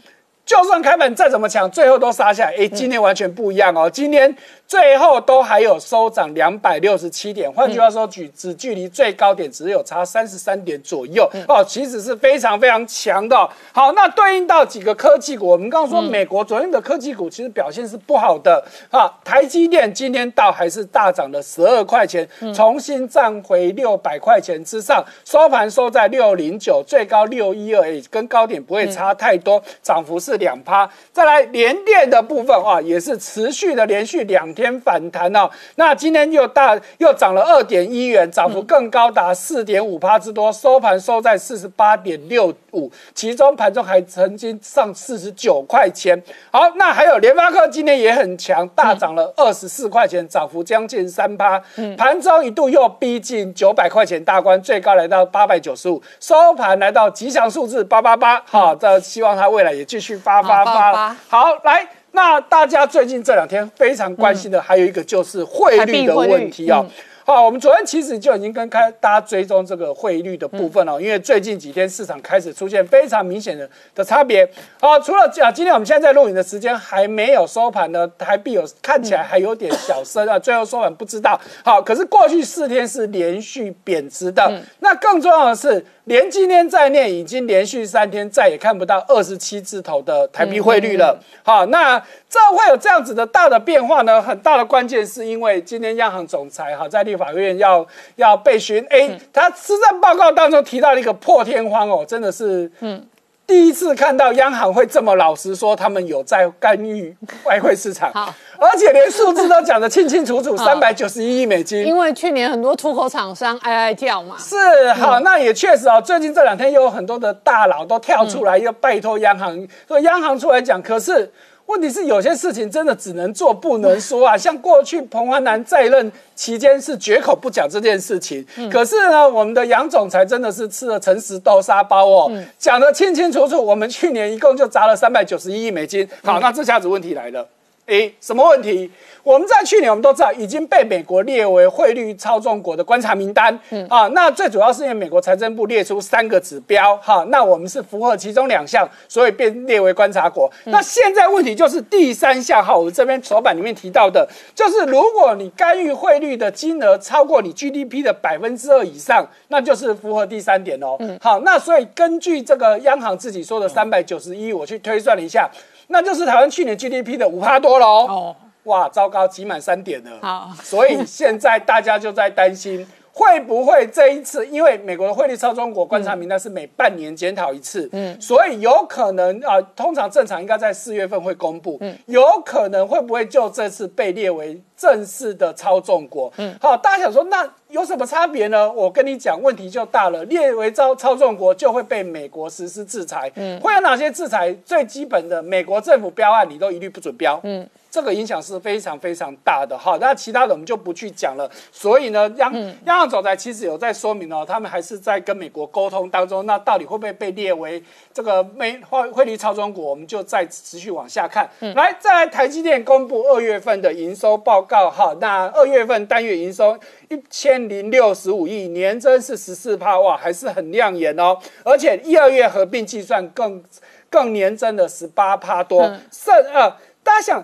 就算开盘再怎么强，最后都杀下来。哎，今天完全不一样哦，今天。最后都还有收涨两百六十七点，换句话说，距只距离最高点只有差三十三点左右哦，其实是非常非常强的。好，那对应到几个科技股，我们刚刚说美国昨天的科技股其实表现是不好的啊。台积电今天到还是大涨了十二块钱，重新站回六百块钱之上，收盘收在六零九，最高六一二，跟高点不会差太多，涨幅是两趴。再来联电的部分啊，也是持续的连续两。天反弹哦，那今天又大又涨了二点一元，涨幅更高达四点五趴之多，收盘收在四十八点六五，其中盘中还曾经上四十九块钱。好，那还有联发科今天也很强，大涨了二十四块钱，涨幅将近三趴，盘中一度又逼近九百块钱大关，最高来到八百九十五，收盘来到吉祥数字八八八。好，这希望它未来也继续发发发。好，来。那大家最近这两天非常关心的还有一个就是汇率的问题啊。好，我们昨天其实就已经跟开大家追踪这个汇率的部分了，因为最近几天市场开始出现非常明显的的差别。好，除了讲今天我们现在在录影的时间还没有收盘呢，台币有看起来还有点小升啊，最后收盘不知道。好，可是过去四天是连续贬值的。那更重要的是。连今天在内已经连续三天再也看不到二十七字头的台币汇率了。好，那这会有这样子的大的变化呢？很大的关键是因为今天央行总裁哈在立法院要要被询，哎，他施政报告当中提到了一个破天荒哦，真的是嗯。第一次看到央行会这么老实说，他们有在干预外汇市场，而且连数字都讲得清清楚楚，三百九十一亿美金。因为去年很多出口厂商哀哀叫嘛。是好，那也确实哦，最近这两天又有很多的大佬都跳出来又拜托央行，说央行出来讲，可是。问题是有些事情真的只能做不能说啊，像过去彭淮南在任期间是绝口不讲这件事情，可是呢，我们的杨总裁真的是吃了诚实豆沙包哦，讲得清清楚楚。我们去年一共就砸了三百九十一亿美金。好，那这下子问题来了，诶，什么问题？我们在去年我们都知道已经被美国列为汇率操纵国的观察名单，啊，那最主要是因为美国财政部列出三个指标，哈，那我们是符合其中两项，所以被列为观察国。那现在问题就是第三项，哈，我们这边手板里面提到的，就是如果你干预汇率的金额超过你 GDP 的百分之二以上，那就是符合第三点哦。好，那所以根据这个央行自己说的三百九十一，我去推算了一下，那就是台湾去年 GDP 的五趴多喽。哇，糟糕，挤满三点了。好，所以现在大家就在担心会不会这一次，因为美国的汇率操纵国观察名单是每半年检讨一次，嗯，所以有可能啊，通常正常应该在四月份会公布，嗯，有可能会不会就这次被列为正式的操纵国？嗯，好，大家想说那有什么差别呢？我跟你讲，问题就大了，列为操操纵国就会被美国实施制裁，嗯，会有哪些制裁？最基本的，美国政府标案你都一律不准标，嗯。这个影响是非常非常大的哈，那其他的我们就不去讲了。所以呢，央央行总裁其实有在说明哦，他们还是在跟美国沟通当中。那到底会不会被列为这个美汇汇率操纵国？我们就再持续往下看。来，再来，台积电公布二月份的营收报告哈，那二月份单月营收一千零六十五亿，年增是十四帕哇，还是很亮眼哦。而且一二月合并计算更更年增的十八帕多，剩呃，大家想。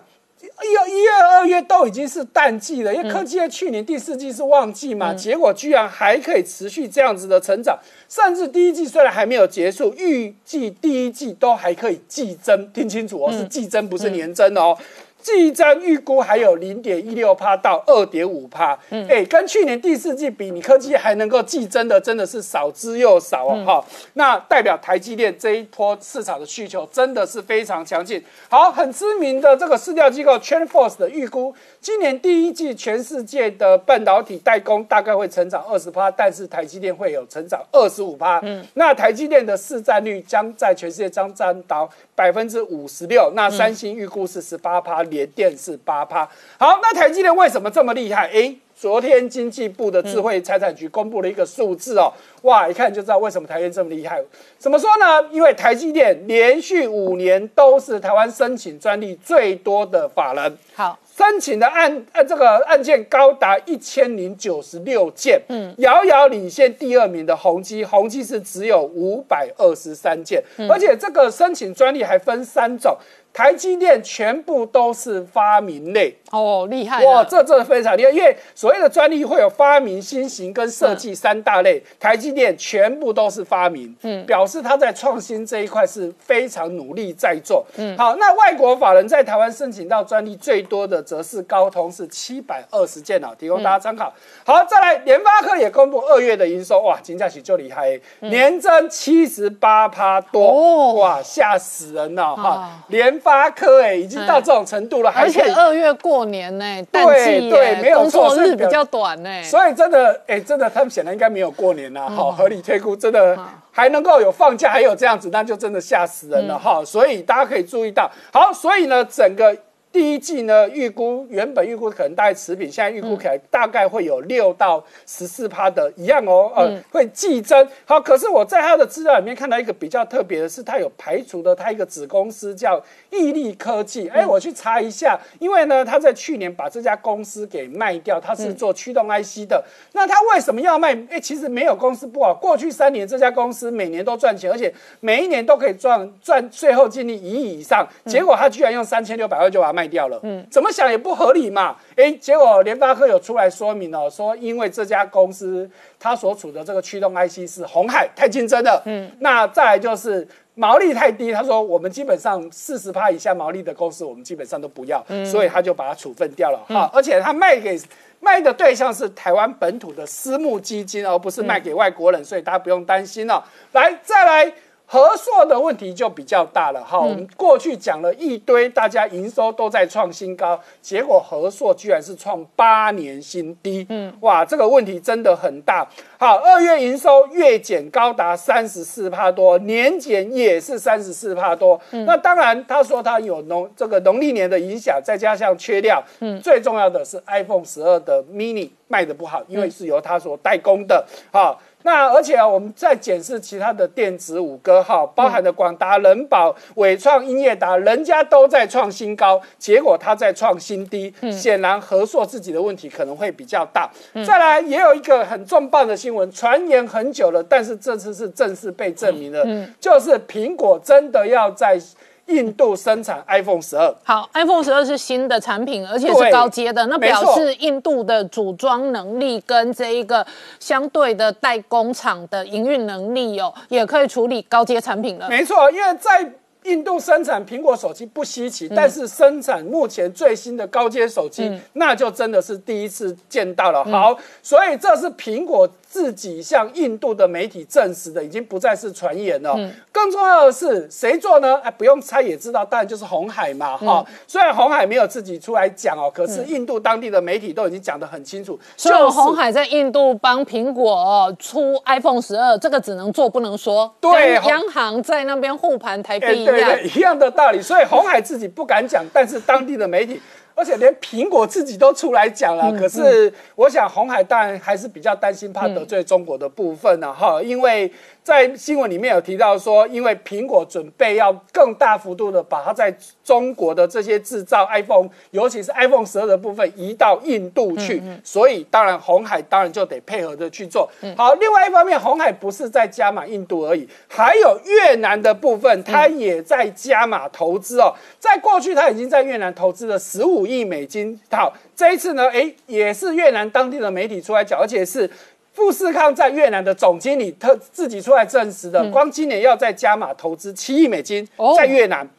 一、一月、二月都已经是淡季了，因为科技业去年第四季是旺季嘛，结果居然还可以持续这样子的成长，甚至第一季虽然还没有结束，预计第一季都还可以季增，听清楚哦，是季增不是年增哦。季增预估还有零点一六帕到二点五帕，嗯，哎，跟去年第四季比，你科技还能够季增的，真的是少之又少哦，哈。那代表台积电这一波市场的需求真的是非常强劲。好，很知名的这个市调机构 TrendForce 的预估，今年第一季全世界的半导体代工大概会成长二十帕，但是台积电会有成长二十五帕。嗯，那台积电的市占率将在全世界将占到百分之五十六，那三星预估是十八趴，联电是八趴，好，那台积电为什么这么厉害？哎，昨天经济部的智慧财产局公布了一个数字哦，哇，一看就知道为什么台积电这么厉害。怎么说呢？因为台积电连续五年都是台湾申请专利最多的法人。好。申请的案呃这个案件高达一千零九十六件，嗯，遥遥领先第二名的宏基，宏基是只有五百二十三件，而且这个申请专利还分三种。台积电全部都是发明类。哦，厉害哇！这这非常厉害，因为所谓的专利会有发明、新型跟设计三大类，台积电全部都是发明，嗯，表示它在创新这一块是非常努力在做。嗯，好，那外国法人在台湾申请到专利最多的则是高通，是七百二十件哦，提供大家参考。好，再来，联发科也公布二月的营收，哇，金价起就厉害，年增七十八趴多，哇，吓死人了哈，联。发科哎，已经到这种程度了，而且二月过年呢，对对，没有工作日比较短呢，所以真的哎，真的他们显然应该没有过年啊，好，合理推估，真的还能够有放假，还有这样子，那就真的吓死人了哈，所以大家可以注意到，好，所以呢，整个。第一季呢，预估原本预估可能大概持平，现在预估可能大概会有六到十四趴的一样哦，呃，会季增。好，可是我在他的资料里面看到一个比较特别的是，他有排除的他一个子公司叫毅力科技。哎，我去查一下，因为呢，他在去年把这家公司给卖掉，他是做驱动 IC 的。那他为什么要卖？哎，其实没有公司不好，过去三年这家公司每年都赚钱，而且每一年都可以赚赚最后净利一亿以上。结果他居然用三千六百万就把它卖。卖掉了，嗯，怎么想也不合理嘛，哎，结果联发科有出来说明哦，说因为这家公司它所处的这个驱动 IC 是红海太竞争了，嗯，那再来就是毛利太低，他说我们基本上四十趴以下毛利的公司我们基本上都不要，所以他就把它处分掉了，哈，而且他卖给卖的对象是台湾本土的私募基金，而不是卖给外国人，所以大家不用担心了。来，再来。合硕的问题就比较大了。哈，我们过去讲了一堆，大家营收都在创新高，结果合硕居然是创八年新低，嗯，哇，这个问题真的很大。好，二月营收月减高达三十四帕多，年减也是三十四帕多。那当然，他说他有农这个农历年的影响，再加上缺料，嗯，最重要的是 iPhone 十二的 mini 卖的不好，因为是由他所代工的，好。那而且啊，我们再检视其他的电子五哥哈，包含的广达、人保、伟创、英业达，人家都在创新高，结果它在创新低，显然合硕自己的问题可能会比较大。再来，也有一个很重磅的新闻，传言很久了，但是这次是正式被证明了，就是苹果真的要在。印度生产 iPhone 十二，好，iPhone 十二是新的产品，而且是高阶的，那表示印度的组装能力跟这一个相对的代工厂的营运能力哦，也可以处理高阶产品了。没错，因为在印度生产苹果手机不稀奇，但是生产目前最新的高阶手机，那就真的是第一次见到了。好，所以这是苹果自己向印度的媒体证实的，已经不再是传言了。更重要的是，谁做呢？哎，不用猜也知道，当然就是红海嘛。哈，虽然红海没有自己出来讲哦，可是印度当地的媒体都已经讲得很清楚。所以红海在印度帮苹果出 iPhone 十二，这个只能做不能说。对，央行在那边护盘台币。对对，一样的道理。所以红海自己不敢讲，但是当地的媒体，而且连苹果自己都出来讲了。可是我想红海当然还是比较担心，怕得罪中国的部分呢，哈，因为。在新闻里面有提到说，因为苹果准备要更大幅度的把它在中国的这些制造 iPhone，尤其是 iPhone 十二的部分移到印度去，所以当然红海当然就得配合的去做好。另外一方面，红海不是在加码印度而已，还有越南的部分，它也在加码投资哦。在过去，它已经在越南投资了十五亿美金。好，这一次呢，哎，也是越南当地的媒体出来讲，而且是。富士康在越南的总经理他自己出来证实的，光今年要在加码投资七亿美金在越南。哦，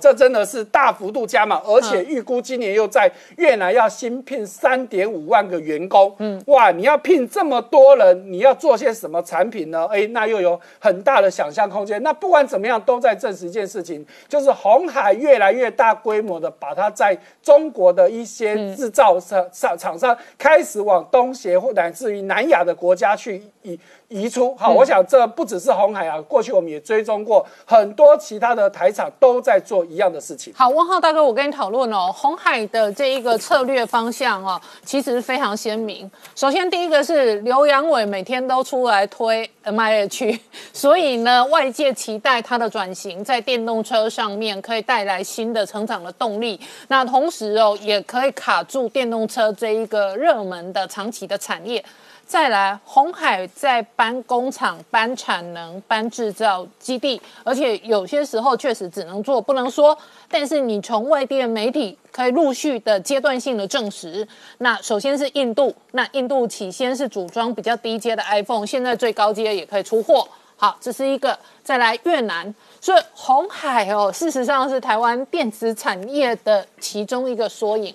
这真的是大幅度加码，而且预估今年又在越南要新聘三点五万个员工。嗯，哇，你要聘这么多人，你要做些什么产品呢？哎，那又有很大的想象空间。那不管怎么样，都在证实一件事情，就是红海越来越大规模的把它在中国的一些制造商厂厂商开始往东协或乃至于南亚的国家去移。移出好，我想这不只是红海啊，过去我们也追踪过很多其他的台厂都在做一样的事情。好，汪浩大哥，我跟你讨论哦，红海的这一个策略方向哦，其实非常鲜明。首先第一个是刘阳伟每天都出来推 M I H，所以呢，外界期待它的转型在电动车上面可以带来新的成长的动力。那同时哦，也可以卡住电动车这一个热门的长期的产业。再来，红海在搬工厂、搬产能、搬制造基地，而且有些时候确实只能做不能说。但是你从外地的媒体可以陆续的阶段性的证实，那首先是印度，那印度起先是组装比较低阶的 iPhone，现在最高阶也可以出货。好，这是一个。再来越南，所以红海哦，事实上是台湾电子产业的其中一个缩影。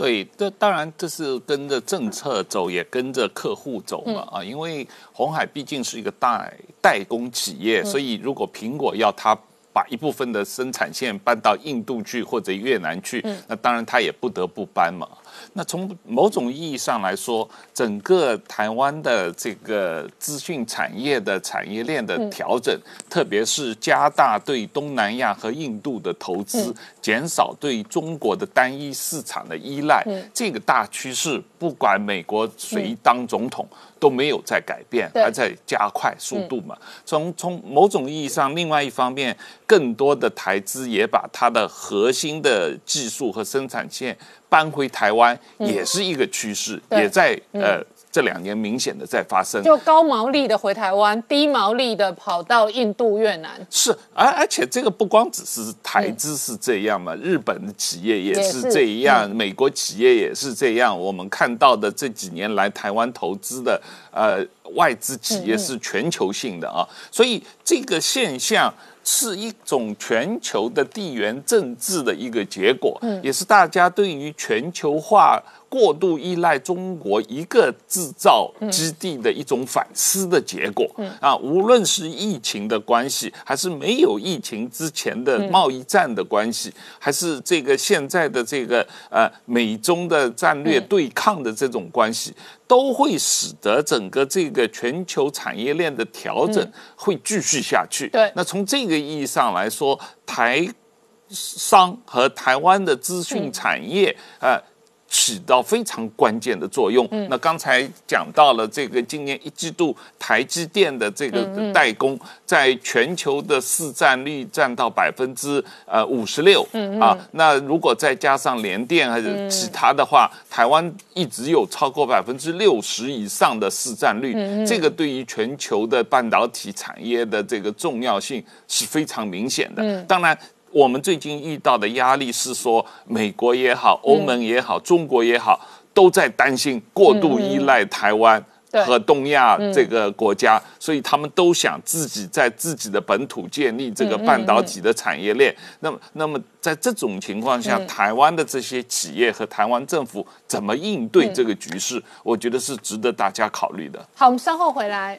对，这当然这是跟着政策走，也跟着客户走嘛啊！因为红海毕竟是一个代代工企业，所以如果苹果要它把一部分的生产线搬到印度去或者越南去，那当然它也不得不搬嘛。那从某种意义上来说，整个台湾的这个资讯产业的产业链的调整，特别是加大对东南亚和印度的投资，减少对中国的单一市场的依赖，这个大趋势，不管美国谁当总统。都没有在改变，还在加快速度嘛。从从某种意义上，另外一方面，更多的台资也把它的核心的技术和生产线搬回台湾，也是一个趋势，也在呃。这两年明显的在发生，就高毛利的回台湾，低毛利的跑到印度、越南。是，而而且这个不光只是台资是这样嘛，日本的企业也是这样，美国企业也是这样。我们看到的这几年来台湾投资的呃外资企业是全球性的啊，所以这个现象是一种全球的地缘政治的一个结果，也是大家对于全球化。过度依赖中国一个制造基地的一种反思的结果。啊，无论是疫情的关系，还是没有疫情之前的贸易战的关系，还是这个现在的这个呃美中的战略对抗的这种关系，都会使得整个这个全球产业链的调整会继续下去。对，那从这个意义上来说，台商和台湾的资讯产业呃。起到非常关键的作用。那刚才讲到了这个今年一季度台积电的这个代工，在全球的市占率占到百分之呃五十六啊。那如果再加上联电还是其他的话，台湾一直有超过百分之六十以上的市占率。这个对于全球的半导体产业的这个重要性是非常明显的。当然。我们最近遇到的压力是说，美国也好，欧盟也好，中国也好，都在担心过度依赖台湾。和东亚这个国家，所以他们都想自己在自己的本土建立这个半导体的产业链。那么，那么在这种情况下，台湾的这些企业和台湾政府怎么应对这个局势？我觉得是值得大家考虑的。好，我们稍后回来。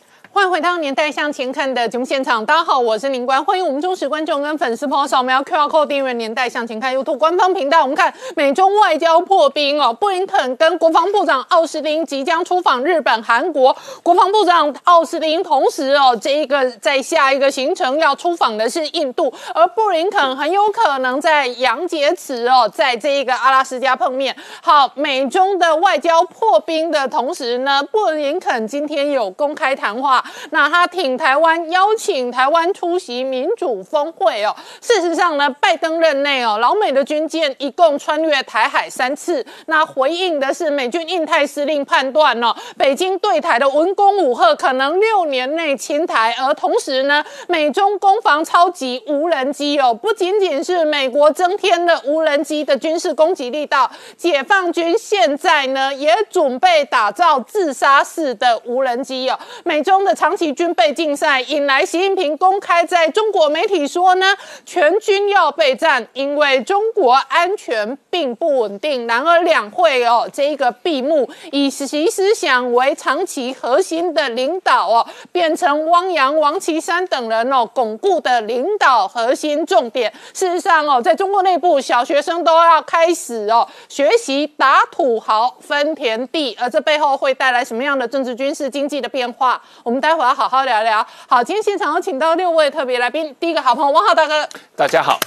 欢迎回到《年代向前看》的节目现场，大家好，我是林官，欢迎我们忠实观众跟粉丝朋友扫描 QR Code 订阅《年代向前看》YouTube 官方频道。我们看美中外交破冰哦，布林肯跟国防部长奥斯汀即将出访日本、韩国。国防部长奥斯汀同时哦，这一个在下一个行程要出访的是印度，而布林肯很有可能在杨洁篪哦，在这一个阿拉斯加碰面。好，美中的外交破冰的同时呢，布林肯今天有公开谈话。那他挺台湾，邀请台湾出席民主峰会哦。事实上呢，拜登任内哦，老美的军舰一共穿越台海三次。那回应的是美军印太司令判断哦，北京对台的文攻武赫可能六年内侵台。而同时呢，美中攻防超级无人机哦，不仅仅是美国增添了无人机的军事攻击力道，解放军现在呢也准备打造自杀式的无人机哦。美中的。长期军备竞赛引来习近平公开在中国媒体说呢，全军要备战，因为中国安全并不稳定。然而两会哦，这一个闭幕，以习思想为长期核心的领导哦，变成汪洋、王岐山等人哦巩固的领导核心重点。事实上哦，在中国内部，小学生都要开始哦学习打土豪分田地，而这背后会带来什么样的政治、军事、经济的变化？我们。待会儿要好好聊聊。好，今天现场有请到六位特别来宾。第一个好朋友汪浩大哥，大家好。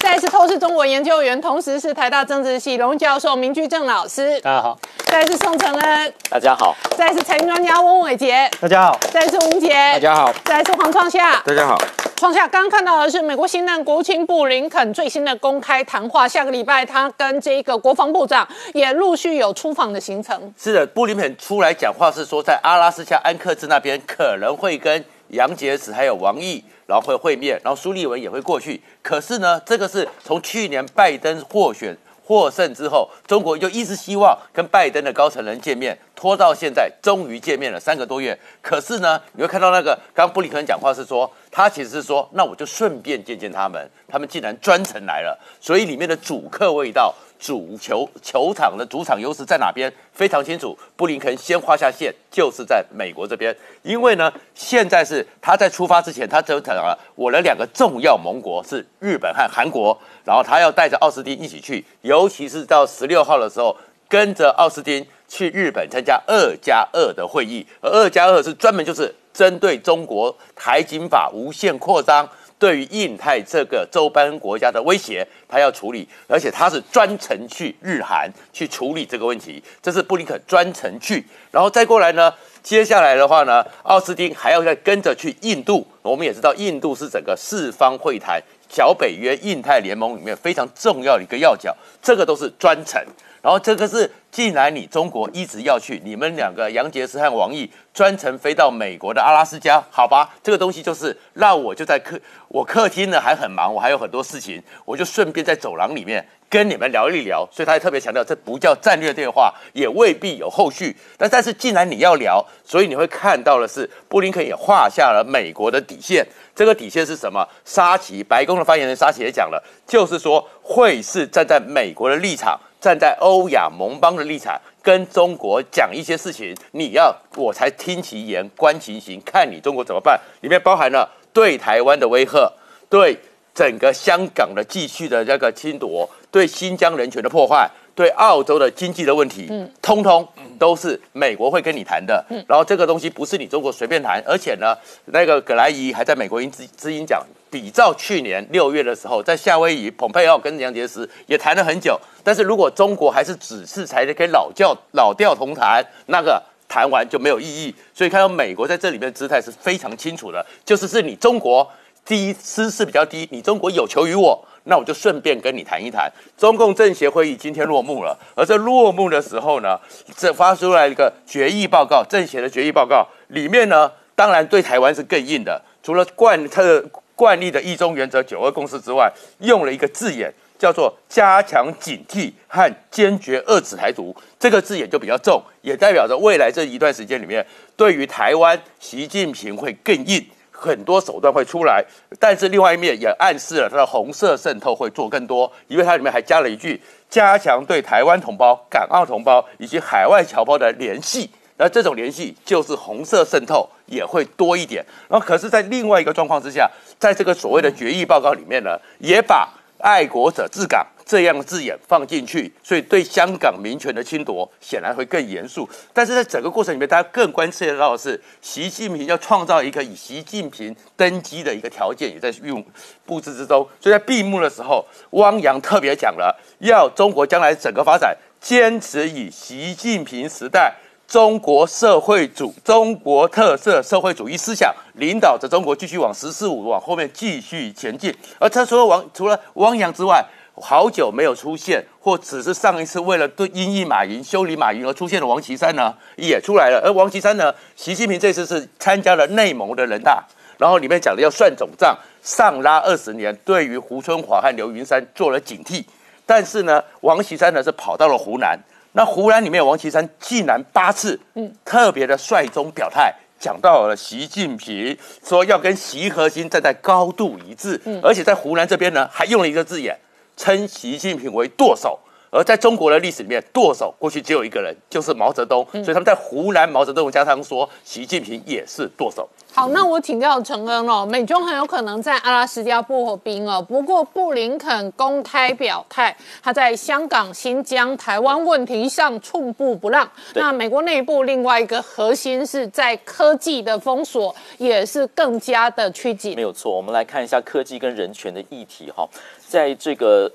再次透视中国研究员，同时是台大政治系荣教授明居正老师，大家好。再次宋承恩，大家好。再次财经专家翁伟杰，大家好。再次吴杰，大家好。再次黄创夏，大家好。创下刚看到的是美国新任国务卿布林肯最新的公开谈话，下个礼拜他跟这个国防部长也陆续有出访的行程。是的，布林肯出来讲话是说，在阿拉斯加安克兹那边可能会跟杨洁篪还有王毅，然后会会面，然后苏立文也会过去。可是呢，这个是从去年拜登获选。获胜之后，中国就一直希望跟拜登的高层人见面，拖到现在终于见面了三个多月。可是呢，你会看到那个刚布里克讲话是说，他其实是说，那我就顺便见见他们，他们竟然专程来了，所以里面的主客味道。主球球场的主场优势在哪边？非常清楚。布林肯先画下线，就是在美国这边。因为呢，现在是他在出发之前，他就讲了，我的两个重要盟国是日本和韩国，然后他要带着奥斯汀一起去，尤其是到十六号的时候，跟着奥斯汀去日本参加二加二的会议。而二加二是专门就是针对中国台警法无限扩张。对于印太这个周边国家的威胁，他要处理，而且他是专程去日韩去处理这个问题，这是布林肯专程去，然后再过来呢，接下来的话呢，奥斯汀还要再跟着去印度。我们也知道，印度是整个四方会谈小北约印太联盟里面非常重要的一个要角，这个都是专程。然后这个是，既然你中国一直要去，你们两个杨洁篪和王毅专程飞到美国的阿拉斯加，好吧？这个东西就是让我就在客我客厅呢还很忙，我还有很多事情，我就顺便在走廊里面跟你们聊一聊。所以他还特别强调，这不叫战略对话，也未必有后续。但但是既然你要聊，所以你会看到的是，布林肯也画下了美国的底线。这个底线是什么？沙奇白宫的发言人沙奇也讲了，就是说会是站在美国的立场。站在欧亚盟邦的立场，跟中国讲一些事情，你要我才听其言，观其行，看你中国怎么办。里面包含了对台湾的威吓，对整个香港的继续的这个侵夺，对新疆人权的破坏。对澳洲的经济的问题，嗯，通通都是美国会跟你谈的。嗯，然后这个东西不是你中国随便谈，而且呢，那个葛莱伊还在美国音之之音讲，比照去年六月的时候，在夏威夷，蓬佩奥跟杨洁篪也谈了很久。但是如果中国还是只是才跟老教老调同谈，那个谈完就没有意义。所以看到美国在这里面的姿态是非常清楚的，就是是你中国第一姿势比较低，你中国有求于我。那我就顺便跟你谈一谈。中共政协会议今天落幕了，而这落幕的时候呢，这发出来一个决议报告，政协的决议报告里面呢，当然对台湾是更硬的，除了贯彻惯例的一中原则、九二共识之外，用了一个字眼。叫做加强警惕和坚决遏制台独，这个字眼就比较重，也代表着未来这一段时间里面，对于台湾，习近平会更硬，很多手段会出来。但是另外一面也暗示了他的红色渗透会做更多，因为它里面还加了一句：加强对台湾同胞、港澳同胞以及海外侨胞的联系。那这种联系就是红色渗透也会多一点。然后可是，在另外一个状况之下，在这个所谓的决议报告里面呢，也把。爱国者治港这样的字眼放进去，所以对香港民权的侵夺显然会更严肃。但是在整个过程里面，大家更关切到的是，习近平要创造一个以习近平登基的一个条件，也在用布置之中。所以在闭幕的时候，汪洋特别讲了，要中国将来整个发展坚持以习近平时代。中国社会主中国特色社会主义思想领导着中国继续往“十四五”往后面继续前进。而他除了王除了汪洋之外，好久没有出现，或只是上一次为了对因应马云修理马云而出现的王岐山呢，也出来了。而王岐山呢，习近平这次是参加了内蒙的人大，然后里面讲的要算总账，上拉二十年，对于胡春华和刘云山做了警惕。但是呢，王岐山呢是跑到了湖南。那湖南里面，王岐山竟然八次，嗯，特别的率中表态，讲到了习近平，说要跟习核心站在高度一致，嗯，而且在湖南这边呢，还用了一个字眼，称习近平为舵手。而在中国的历史里面，剁手过去只有一个人，就是毛泽东，所以他们在湖南毛泽东加上说，习近平也是剁手。好，那我请教陈恩哦，美中很有可能在阿拉斯加破冰哦。不过布林肯公开表态，他在香港、新疆、台湾问题上寸步不让。那美国内部另外一个核心是在科技的封锁，也是更加的趋紧。没有错，我们来看一下科技跟人权的议题哈，在这个。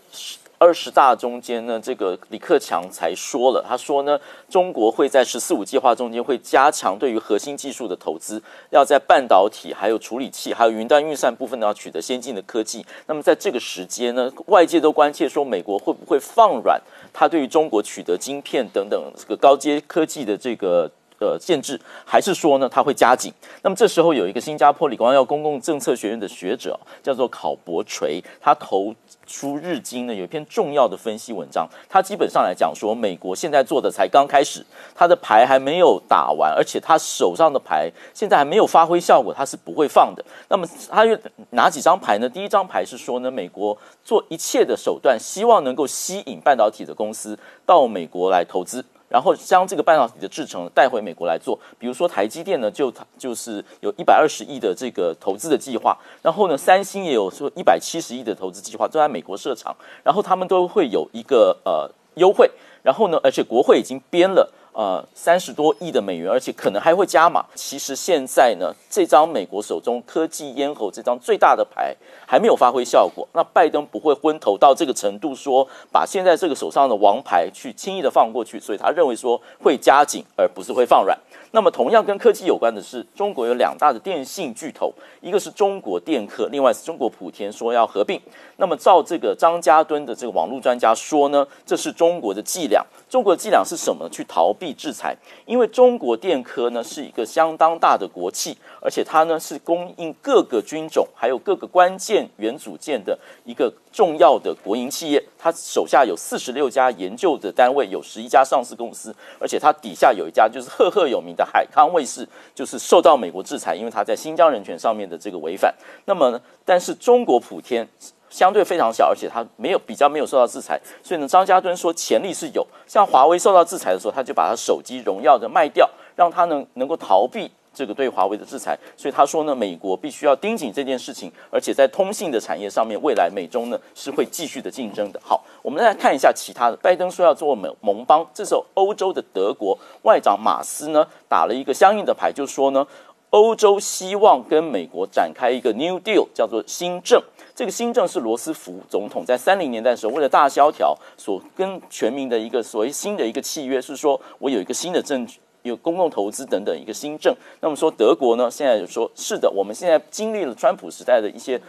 二十大中间呢，这个李克强才说了，他说呢，中国会在“十四五”计划中间会加强对于核心技术的投资，要在半导体、还有处理器、还有云端运算部分呢，要取得先进的科技。那么在这个时间呢，外界都关切说，美国会不会放软他对于中国取得晶片等等这个高阶科技的这个呃限制，还是说呢，它会加紧？那么这时候有一个新加坡理光耀公共政策学院的学者叫做考伯锤，他投。出日经呢有一篇重要的分析文章，他基本上来讲说，美国现在做的才刚开始，他的牌还没有打完，而且他手上的牌现在还没有发挥效果，他是不会放的。那么他有哪几张牌呢？第一张牌是说呢，美国做一切的手段，希望能够吸引半导体的公司到美国来投资。然后将这个半导体的制成带回美国来做，比如说台积电呢，就就是有一百二十亿的这个投资的计划，然后呢，三星也有说一百七十亿的投资计划，都在美国设厂，然后他们都会有一个呃优惠，然后呢，而且国会已经编了。呃，三十多亿的美元，而且可能还会加码。其实现在呢，这张美国手中科技咽喉这张最大的牌还没有发挥效果。那拜登不会昏头到这个程度，说把现在这个手上的王牌去轻易的放过去。所以他认为说会加紧，而不是会放软。那么同样跟科技有关的是，中国有两大的电信巨头，一个是中国电科，另外是中国莆田说要合并。那么照这个张家敦的这个网络专家说呢，这是中国的伎俩。中国的伎俩是什么？去逃避制裁。因为中国电科呢是一个相当大的国企，而且它呢是供应各个军种还有各个关键元组件的一个重要的国营企业。他手下有四十六家研究的单位，有十一家上市公司，而且他底下有一家就是赫赫有名的海康卫视，就是受到美国制裁，因为他在新疆人权上面的这个违反。那么，但是中国普天。相对非常小，而且它没有比较没有受到制裁，所以呢，张家敦说潜力是有。像华为受到制裁的时候，他就把他手机荣耀的卖掉，让他能能够逃避这个对华为的制裁。所以他说呢，美国必须要盯紧这件事情，而且在通信的产业上面，未来美中呢是会继续的竞争的。好，我们再来看一下其他的。拜登说要做盟盟邦，这时候欧洲的德国外长马斯呢打了一个相应的牌，就说呢，欧洲希望跟美国展开一个 New Deal，叫做新政。这个新政是罗斯福总统在三零年代的时候，为了大萧条所跟全民的一个所谓新的一个契约，是说我有一个新的政，有公共投资等等一个新政。那么说德国呢，现在就说是的，我们现在经历了川普时代的一些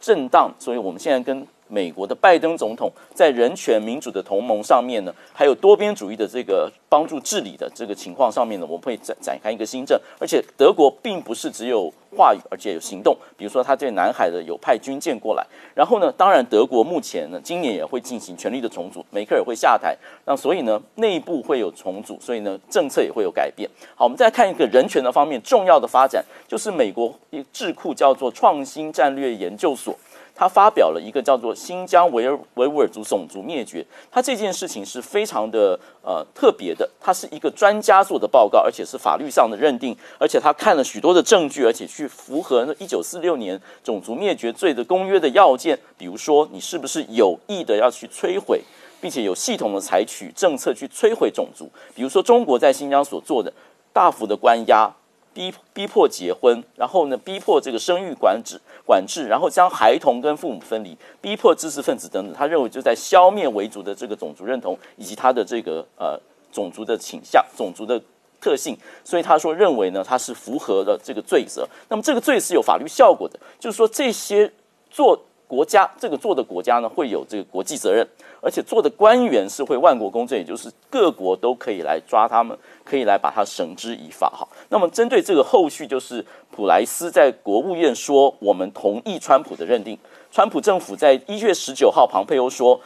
震荡，所以我们现在跟美国的拜登总统在人权民主的同盟上面呢，还有多边主义的这个帮助治理的这个情况上面呢，我们会展展开一个新政。而且德国并不是只有话语，而且有行动。比如说，他对南海的有派军舰过来。然后呢，当然德国目前呢，今年也会进行权力的重组，梅克尔会下台，那所以呢，内部会有重组，所以呢，政策也会有改变。好，我们再看一个人权的方面，重要的发展就是美国一智库叫做创新战略研究所。他发表了一个叫做“新疆维尔维吾尔族种族灭绝”，他这件事情是非常的呃特别的，他是一个专家做的报告，而且是法律上的认定，而且他看了许多的证据，而且去符合那一九四六年种族灭绝罪的公约的要件，比如说你是不是有意的要去摧毁，并且有系统的采取政策去摧毁种族，比如说中国在新疆所做的大幅的关押。逼逼迫结婚，然后呢，逼迫这个生育管制管制，然后将孩童跟父母分离，逼迫知识分子等等。他认为就在消灭维族的这个种族认同以及他的这个呃种族的倾向、种族的特性，所以他说认为呢，他是符合了这个罪责。那么这个罪是有法律效果的，就是说这些做国家这个做的国家呢，会有这个国际责任。而且做的官员是会万国公正，也就是各国都可以来抓他们，可以来把它绳之以法。哈，那么针对这个后续，就是普莱斯在国务院说，我们同意川普的认定。川普政府在一月十九号，庞佩欧说，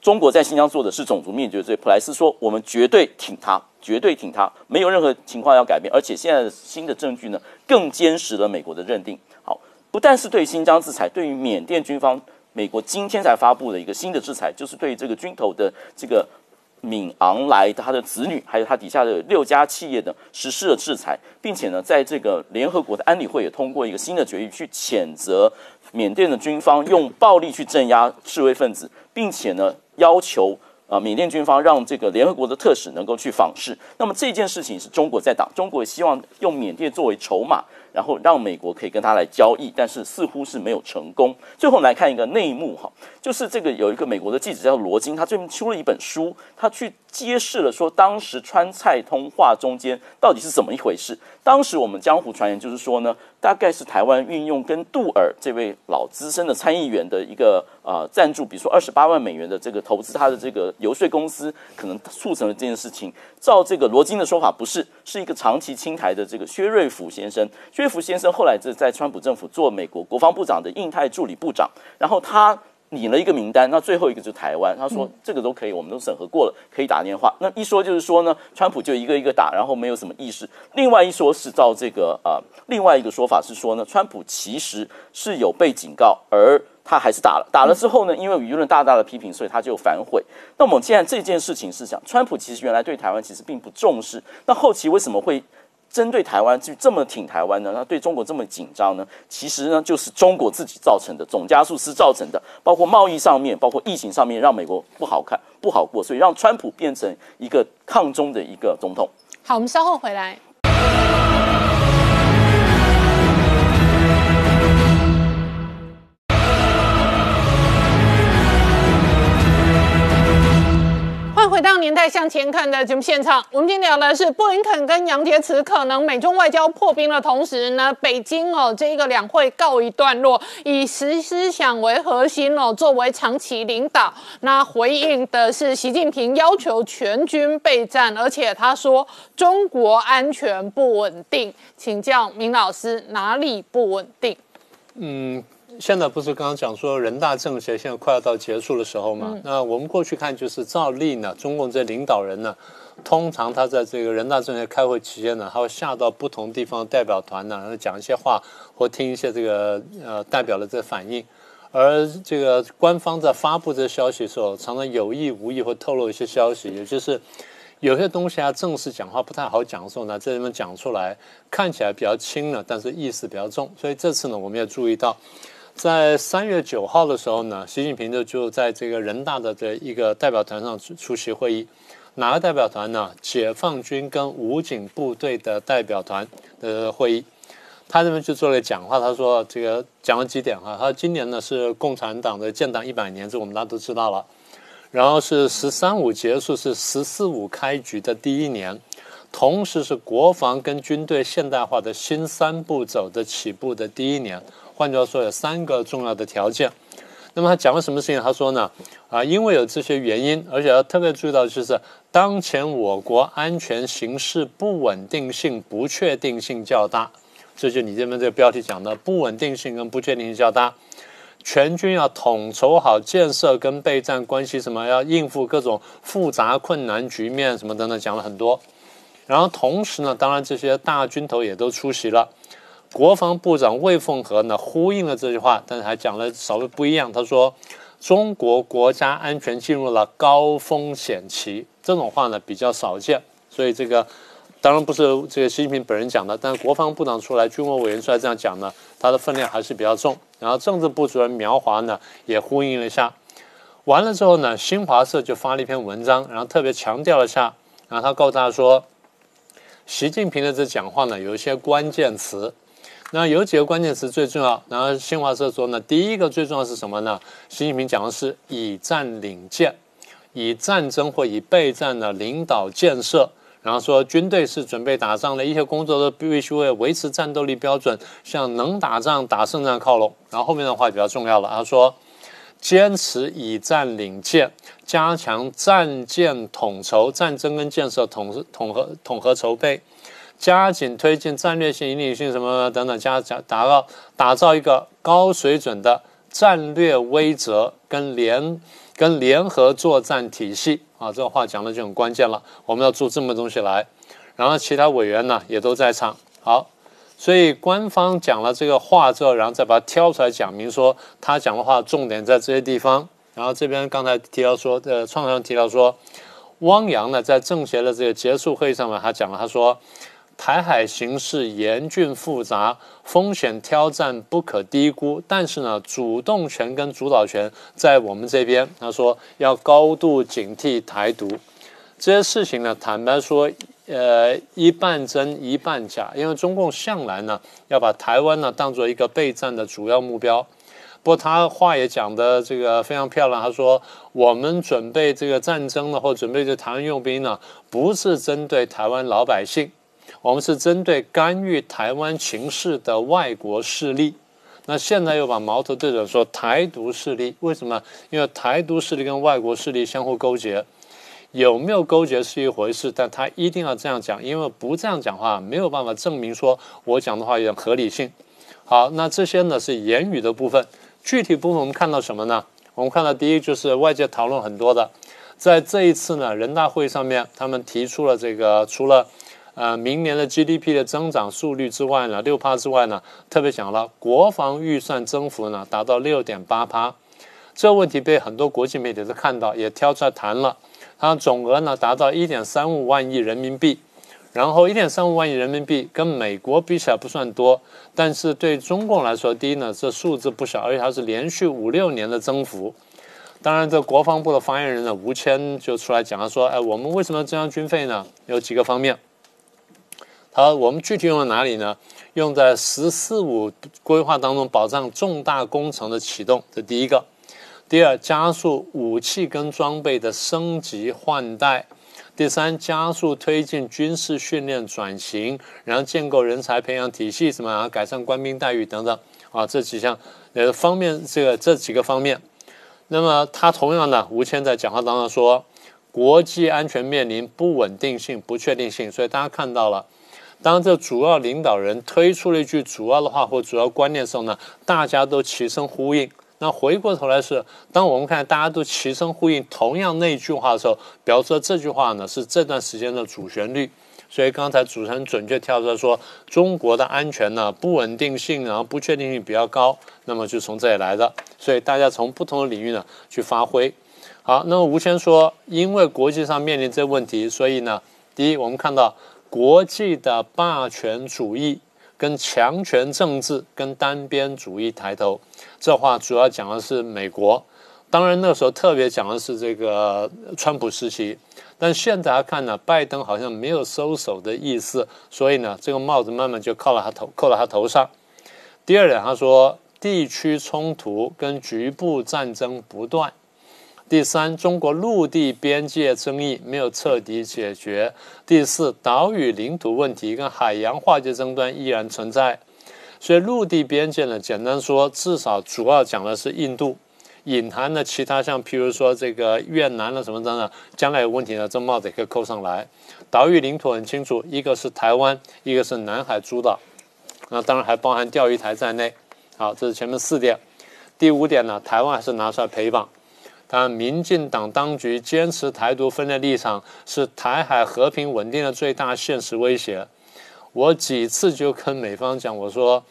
中国在新疆做的是种族灭绝罪。普莱斯说，我们绝对挺他，绝对挺他，没有任何情况要改变。而且现在的新的证据呢，更坚实了美国的认定。好，不但是对新疆制裁，对于缅甸军方。美国今天才发布的一个新的制裁，就是对这个军头的这个敏昂莱他的子女，还有他底下的六家企业的实施了制裁，并且呢，在这个联合国的安理会也通过一个新的决议，去谴责缅甸的军方用暴力去镇压示威分子，并且呢，要求啊缅甸军方让这个联合国的特使能够去访视。那么这件事情是中国在挡，中国也希望用缅甸作为筹码。然后让美国可以跟他来交易，但是似乎是没有成功。最后来看一个内幕哈，就是这个有一个美国的记者叫罗金，他最近出了一本书，他去。揭示了说，当时川菜通话中间到底是怎么一回事？当时我们江湖传言就是说呢，大概是台湾运用跟杜尔这位老资深的参议员的一个呃赞助，比如说二十八万美元的这个投资，他的这个游说公司可能促成了这件事情。照这个罗金的说法，不是，是一个长期青台的这个薛瑞福先生。薛瑞福先生后来在在川普政府做美国国防部长的印太助理部长，然后他。拟了一个名单，那最后一个就是台湾。他说这个都可以，我们都审核过了，可以打电话。那一说就是说呢，川普就一个一个打，然后没有什么意识。另外一说是照这个啊，另外一个说法是说呢，川普其实是有被警告，而他还是打了。打了之后呢，因为舆论大大的批评，所以他就反悔。那我们现在这件事情是讲，川普其实原来对台湾其实并不重视，那后期为什么会？针对台湾就这么挺台湾呢？那对中国这么紧张呢？其实呢，就是中国自己造成的，总加速师造成的，包括贸易上面，包括疫情上面，让美国不好看、不好过，所以让川普变成一个抗中的一个总统。好，我们稍后回来。回到年代向前看的节目现场，我们今天聊的是布林肯跟杨洁篪可能美中外交破冰的同时呢，北京哦这一个两会告一段落，以实思想为核心哦作为长期领导，那回应的是习近平要求全军备战，而且他说中国安全不稳定，请教明老师哪里不稳定？嗯。现在不是刚刚讲说人大政协现在快要到结束的时候嘛？那我们过去看就是照例呢，中共这领导人呢，通常他在这个人大政协开会期间呢，他会下到不同地方代表团呢，然后讲一些话或听一些这个呃代表的这反应。而这个官方在发布这消息的时候，常常有意无意会透露一些消息，也就是有些东西啊正式讲话不太好讲的时候呢，这里面讲出来看起来比较轻了，但是意思比较重。所以这次呢，我们也注意到。在三月九号的时候呢，习近平就就在这个人大的这一个代表团上出出席会议。哪个代表团呢？解放军跟武警部队的代表团的会议。他这边就做了讲话，他说这个讲了几点哈。他说今年呢是共产党的建党一百年，这我们大家都知道了。然后是“十三五”结束，是“十四五”开局的第一年，同时是国防跟军队现代化的新三步走的起步的第一年。换句话说，有三个重要的条件。那么他讲了什么事情？他说呢，啊，因为有这些原因，而且要特别注意到，就是当前我国安全形势不稳定性、不确定性较大。这就你这边这个标题讲的不稳定性跟不确定性较大。全军要统筹好建设跟备战关系，什么要应付各种复杂困难局面，什么等等，讲了很多。然后同时呢，当然这些大军头也都出席了。国防部长魏凤和呢呼应了这句话，但是还讲了稍微不一样。他说：“中国国家安全进入了高风险期。”这种话呢比较少见，所以这个当然不是这个习近平本人讲的，但是国防部长出来，军委委员出来这样讲呢，他的分量还是比较重。然后政治部主任苗华呢也呼应了一下，完了之后呢，新华社就发了一篇文章，然后特别强调了一下，然后他告诉大家说，习近平的这讲话呢有一些关键词，那有几个关键词最重要。然后新华社说呢，第一个最重要是什么呢？习近平讲的是以战领建，以战争或以备战的领导建设。然后说，军队是准备打仗的，一些工作都必须为维持战斗力标准，向能打仗、打胜仗靠拢。然后后面的话比较重要了，他说，坚持以战领建，加强战建统筹、战争跟建设统统合统合筹备，加紧推进战略性、引领性什么等等，加加达到打造一个高水准的战略威慑跟联。跟联合作战体系啊，这个话讲的就很关键了。我们要做这么东西来，然后其他委员呢也都在场。好，所以官方讲了这个话之后，然后再把它挑出来讲明，说他讲的话重点在这些地方。然后这边刚才提到说，呃，创上提到说，汪洋呢在政协的这个结束会议上面，他讲了，他说。台海形势严峻复杂，风险挑战不可低估。但是呢，主动权跟主导权在我们这边。他说要高度警惕台独这些事情呢。坦白说，呃，一半真一半假。因为中共向来呢要把台湾呢当做一个备战的主要目标。不过他话也讲的这个非常漂亮。他说我们准备这个战争呢，或准备这台湾用兵呢，不是针对台湾老百姓。我们是针对干预台湾情势的外国势力，那现在又把矛头对准说台独势力，为什么？因为台独势力跟外国势力相互勾结，有没有勾结是一回事，但他一定要这样讲，因为不这样讲话没有办法证明说我讲的话有合理性。好，那这些呢是言语的部分，具体部分我们看到什么呢？我们看到第一就是外界讨论很多的，在这一次呢人大会上面，他们提出了这个除了。呃，明年的 GDP 的增长速率之外呢，六趴之外呢，特别讲了国防预算增幅呢达到六点八趴，这问题被很多国际媒体都看到，也挑出来谈了。它总额呢达到一点三五万亿人民币，然后一点三五万亿人民币跟美国比起来不算多，但是对中共来说，第一呢这数字不小，而且它是连续五六年的增幅。当然，这国防部的发言人呢吴谦就出来讲了说，哎，我们为什么要增加军费呢？有几个方面。好，我们具体用在哪里呢？用在“十四五”规划当中，保障重大工程的启动，这第一个。第二，加速武器跟装备的升级换代。第三，加速推进军事训练转型，然后建构人才培养体系，什么啊，改善官兵待遇等等啊，这几项呃方面，这个这几个方面。那么他同样呢，吴谦在讲话当中说，国际安全面临不稳定性、不确定性，所以大家看到了。当这主要领导人推出了一句主要的话或主要观念的时候呢，大家都齐声呼应。那回过头来是，当我们看大家都齐声呼应同样那一句话的时候，表示这句话呢是这段时间的主旋律。所以刚才主持人准确跳出来说，中国的安全呢不稳定性，然后不确定性比较高，那么就从这里来的。所以大家从不同的领域呢去发挥。好，那么吴谦说，因为国际上面临这问题，所以呢，第一我们看到。国际的霸权主义、跟强权政治、跟单边主义抬头，这话主要讲的是美国。当然那时候特别讲的是这个川普时期，但现在来看呢，拜登好像没有收手的意思，所以呢，这个帽子慢慢就靠了他头，扣到他头上。第二点，他说地区冲突跟局部战争不断。第三，中国陆地边界争议没有彻底解决。第四，岛屿领土问题跟海洋划界争端依然存在。所以，陆地边界呢，简单说，至少主要讲的是印度，隐含的其他像譬如说这个越南了什么等等，将来有问题呢，这帽子也可以扣上来。岛屿领土很清楚，一个是台湾，一个是南海诸岛，那当然还包含钓鱼台在内。好，这是前面四点。第五点呢，台湾还是拿出来陪绑。但民进党当局坚持台独分裂立场，是台海和平稳定的最大现实威胁。我几次就跟美方讲，我说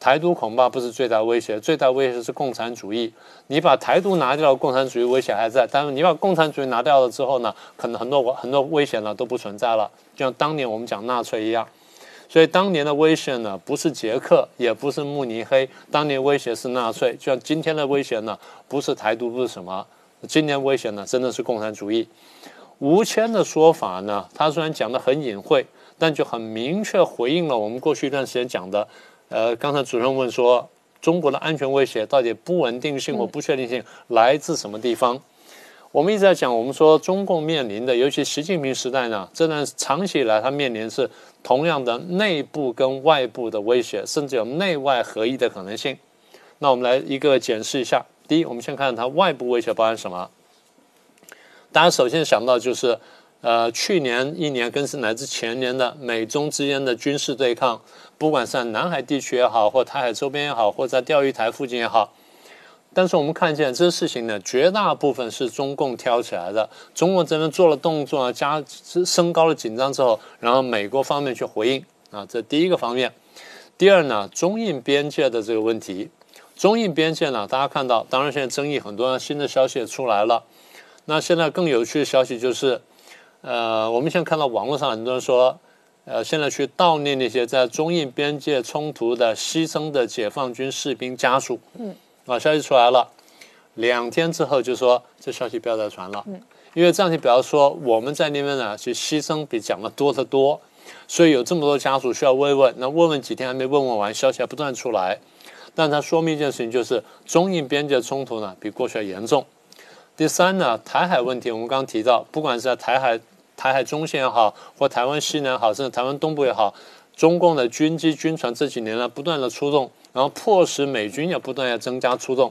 台独恐怕不是最大威胁，最大威胁是共产主义。你把台独拿掉，共产主义威胁还在；但是你把共产主义拿掉了之后呢，可能很多很多危险呢都不存在了，就像当年我们讲纳粹一样。所以当年的威胁呢，不是捷克，也不是慕尼黑，当年威胁是纳粹。就像今天的威胁呢，不是台独，不是什么。今年威胁呢，真的是共产主义。吴谦的说法呢，他虽然讲的很隐晦，但就很明确回应了我们过去一段时间讲的。呃，刚才主任问说，中国的安全威胁到底不稳定性或不确定性来自什么地方？我们一直在讲，我们说中共面临的，尤其习近平时代呢，这段长期以来他面临是同样的内部跟外部的威胁，甚至有内外合一的可能性。那我们来一个检视一下。第一，我们先看它外部威胁包含什么？大家首先想到就是，呃，去年一年跟是乃至前年的美中之间的军事对抗，不管是在南海地区也好，或台海周边也好，或在钓鱼台附近也好。但是我们看见这事情呢，绝大部分是中共挑起来的。中共这边做了动作，加升高了紧张之后，然后美国方面去回应啊，这第一个方面。第二呢，中印边界的这个问题。中印边界呢，大家看到，当然现在争议很多，新的消息也出来了。那现在更有趣的消息就是，呃，我们现在看到网络上很多人说，呃，现在去悼念那些在中印边界冲突的牺牲的解放军士兵家属。嗯。啊，消息出来了，两天之后就说这消息不要再传了。嗯。因为这样就比方说我们在那边呢，其实牺牲比讲的多得多，所以有这么多家属需要慰问。那慰问几天还没慰问完，消息还不断出来。但它说明一件事情，就是中印边界冲突呢比过去要严重。第三呢，台海问题，我们刚刚提到，不管是在台海、台海中线也好，或台湾西南也好，甚至台湾东部也好，中共的军机、军船这几年呢不断的出动，然后迫使美军也不断要增加出动。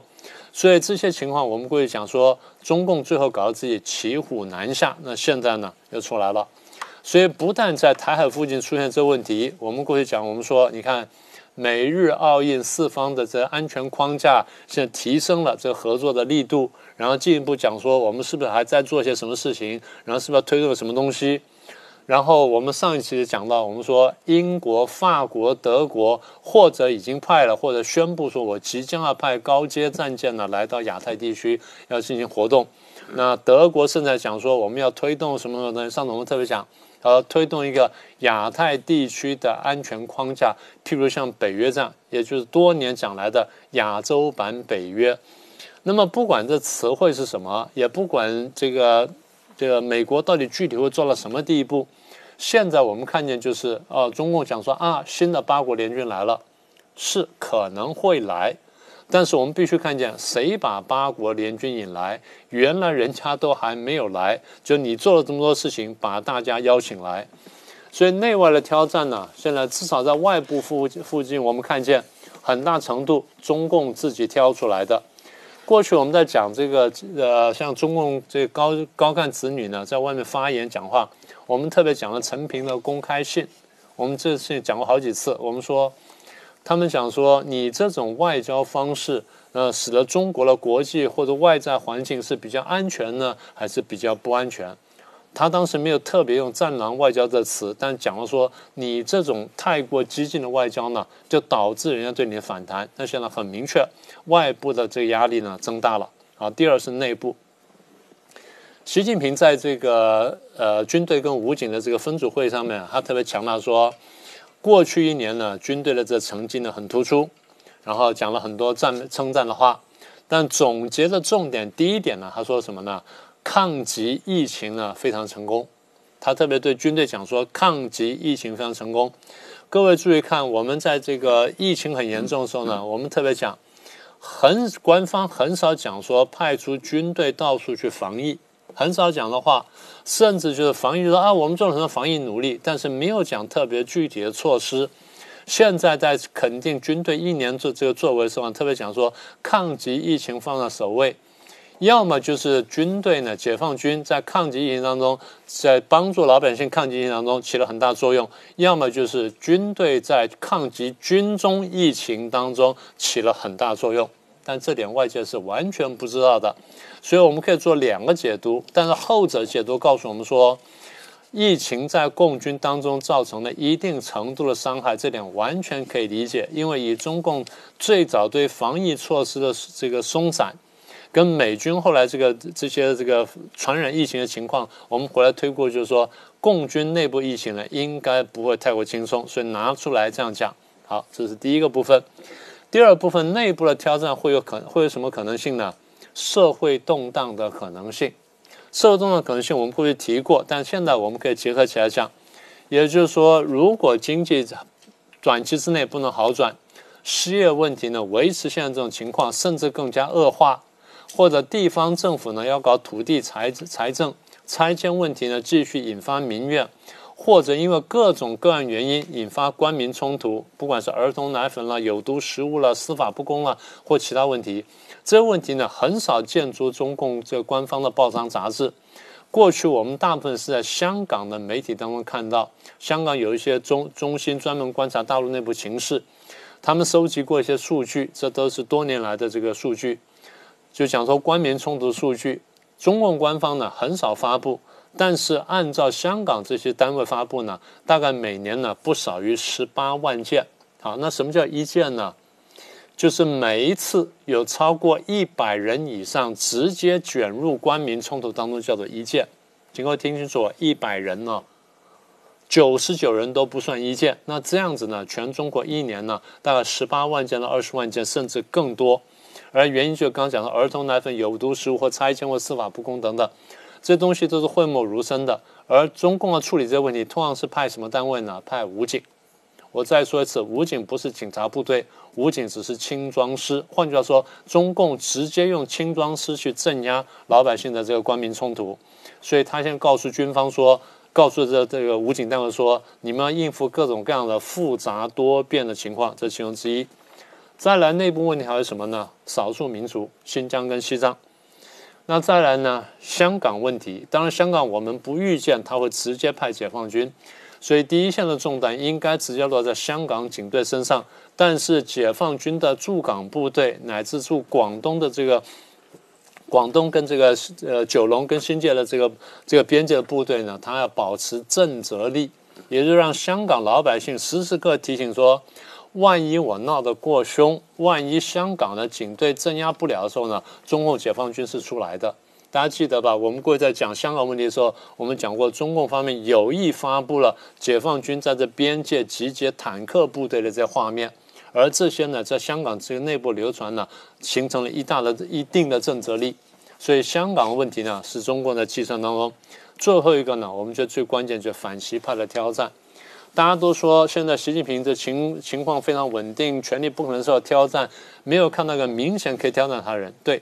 所以这些情况，我们过去讲说，中共最后搞得自己骑虎难下，那现在呢又出来了。所以不但在台海附近出现这问题，我们过去讲，我们说，你看。美日澳印四方的这安全框架，现在提升了这合作的力度，然后进一步讲说，我们是不是还在做些什么事情？然后是不是要推动什么东西？然后我们上一期讲到，我们说英国、法国、德国或者已经派了，或者宣布说我即将要派高阶战舰呢来到亚太地区要进行活动。那德国正在讲说，我们要推动什么什么东西？上次我们特别讲。呃，推动一个亚太地区的安全框架，譬如像北约这样，也就是多年讲来的亚洲版北约。那么，不管这词汇是什么，也不管这个这个美国到底具体会做到什么地步，现在我们看见就是，呃，中共讲说啊，新的八国联军来了，是可能会来。但是我们必须看见，谁把八国联军引来？原来人家都还没有来，就你做了这么多事情，把大家邀请来。所以内外的挑战呢，现在至少在外部附附近，我们看见很大程度中共自己挑出来的。过去我们在讲这个，呃，像中共这高高干子女呢，在外面发言讲话，我们特别讲了陈平的公开信，我们这次讲过好几次，我们说。他们讲说，你这种外交方式，呃，使得中国的国际或者外在环境是比较安全呢，还是比较不安全？他当时没有特别用“战狼外交”这词，但讲了说，你这种太过激进的外交呢，就导致人家对你的反弹。那现在很明确，外部的这个压力呢增大了。啊，第二是内部，习近平在这个呃军队跟武警的这个分组会上面，他特别强调说。过去一年呢，军队的这成绩呢很突出，然后讲了很多赞称赞的话，但总结的重点第一点呢，他说什么呢？抗击疫情呢非常成功，他特别对军队讲说，抗击疫情非常成功。各位注意看，我们在这个疫情很严重的时候呢，我们特别讲，很官方很少讲说派出军队到处去防疫。很少讲的话，甚至就是防疫说啊，我们做了很多防疫努力，但是没有讲特别具体的措施。现在在肯定军队一年做这个作为的时候，特别讲说抗击疫情放在首位。要么就是军队呢，解放军在抗击疫情当中，在帮助老百姓抗击疫情当中起了很大作用；要么就是军队在抗击军中疫情当中起了很大作用。但这点外界是完全不知道的，所以我们可以做两个解读。但是后者解读告诉我们说，疫情在共军当中造成了一定程度的伤害，这点完全可以理解。因为以中共最早对防疫措施的这个松散。跟美军后来这个这些这个传染疫情的情况，我们回来推过，就是说共军内部疫情呢，应该不会太过轻松，所以拿出来这样讲。好，这是第一个部分。第二部分内部的挑战会有可会有什么可能性呢？社会动荡的可能性，社会动荡可能性我们过去提过，但现在我们可以结合起来讲，也就是说，如果经济短期之内不能好转，失业问题呢维持现在这种情况，甚至更加恶化。或者地方政府呢要搞土地财财政拆迁问题呢继续引发民怨，或者因为各种各样原因引发官民冲突，不管是儿童奶粉了、有毒食物了、司法不公了或其他问题，这些问题呢很少见诸中共这个官方的报章杂志。过去我们大部分是在香港的媒体当中看到，香港有一些中中心专门观察大陆内部情势，他们收集过一些数据，这都是多年来的这个数据。就讲说官民冲突数据，中共官方呢很少发布，但是按照香港这些单位发布呢，大概每年呢不少于十八万件。好，那什么叫一件呢？就是每一次有超过一百人以上直接卷入官民冲突当中，叫做一件。请各位听清楚，一百人呢，九十九人都不算一件。那这样子呢，全中国一年呢，大概十八万件到二十万件，甚至更多。而原因就刚刚讲的儿童奶粉有毒食物或拆迁或司法不公等等，这东西都是讳莫如深的。而中共要处理这个问题，通常是派什么单位呢？派武警。我再说一次，武警不是警察部队，武警只是轻装师。换句话说，中共直接用轻装师去镇压老百姓的这个官民冲突。所以他先告诉军方说，告诉这这个武警单位说，你们要应付各种各样的复杂多变的情况，这其中之一。再来内部问题还有什么呢？少数民族，新疆跟西藏。那再来呢？香港问题。当然，香港我们不预见他会直接派解放军，所以第一线的重担应该直接落在香港警队身上。但是，解放军的驻港部队乃至驻广东的这个广东跟这个呃九龙跟新界的这个这个边界的部队呢，他要保持震慑力，也就是让香港老百姓时时刻提醒说。万一我闹得过凶，万一香港的警队镇压不了的时候呢？中共解放军是出来的，大家记得吧？我们过去在讲香港问题的时候，我们讲过，中共方面有意发布了解放军在这边界集结坦克部队的这画面，而这些呢，在香港这个内部流传呢，形成了一大的一定的震慑力。所以香港问题呢，是中共的计算当中最后一个呢，我们觉得最关键就是反习派的挑战。大家都说现在习近平的情情况非常稳定，权力不可能受到挑战，没有看到个明显可以挑战他的人。对，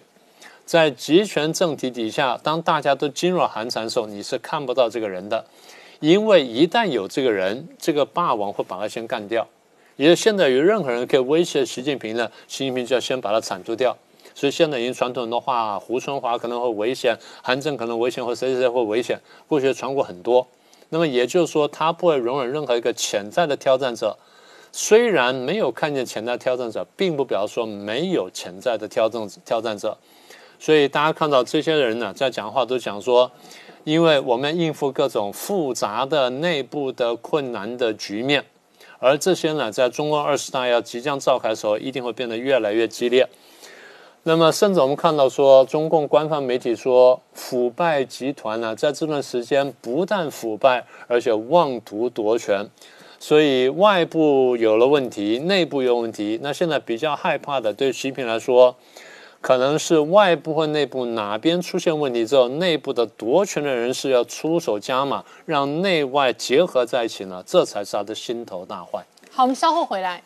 在集权政体底下，当大家都噤若寒蝉的时候，你是看不到这个人的，因为一旦有这个人，这个霸王会把他先干掉。也就现在有任何人可以威胁习近平呢，习近平就要先把他铲除掉。所以现在已经传统的话，胡春华可能会危险，韩正可能危险，或谁谁谁会危险，过去传过很多。那么也就是说，他不会容忍任何一个潜在的挑战者。虽然没有看见潜在挑战者，并不表示说没有潜在的挑战挑战者。所以大家看到这些人呢，在讲话都讲说，因为我们应付各种复杂的内部的困难的局面，而这些呢，在中共二十大要即将召开的时候，一定会变得越来越激烈。那么，甚至我们看到说，中共官方媒体说，腐败集团呢，在这段时间不但腐败，而且妄图夺权，所以外部有了问题，内部有问题。那现在比较害怕的，对习近平来说，可能是外部或内部哪边出现问题之后，内部的夺权的人士要出手加码，让内外结合在一起呢，这才是他的心头大患。好，我们稍后回来。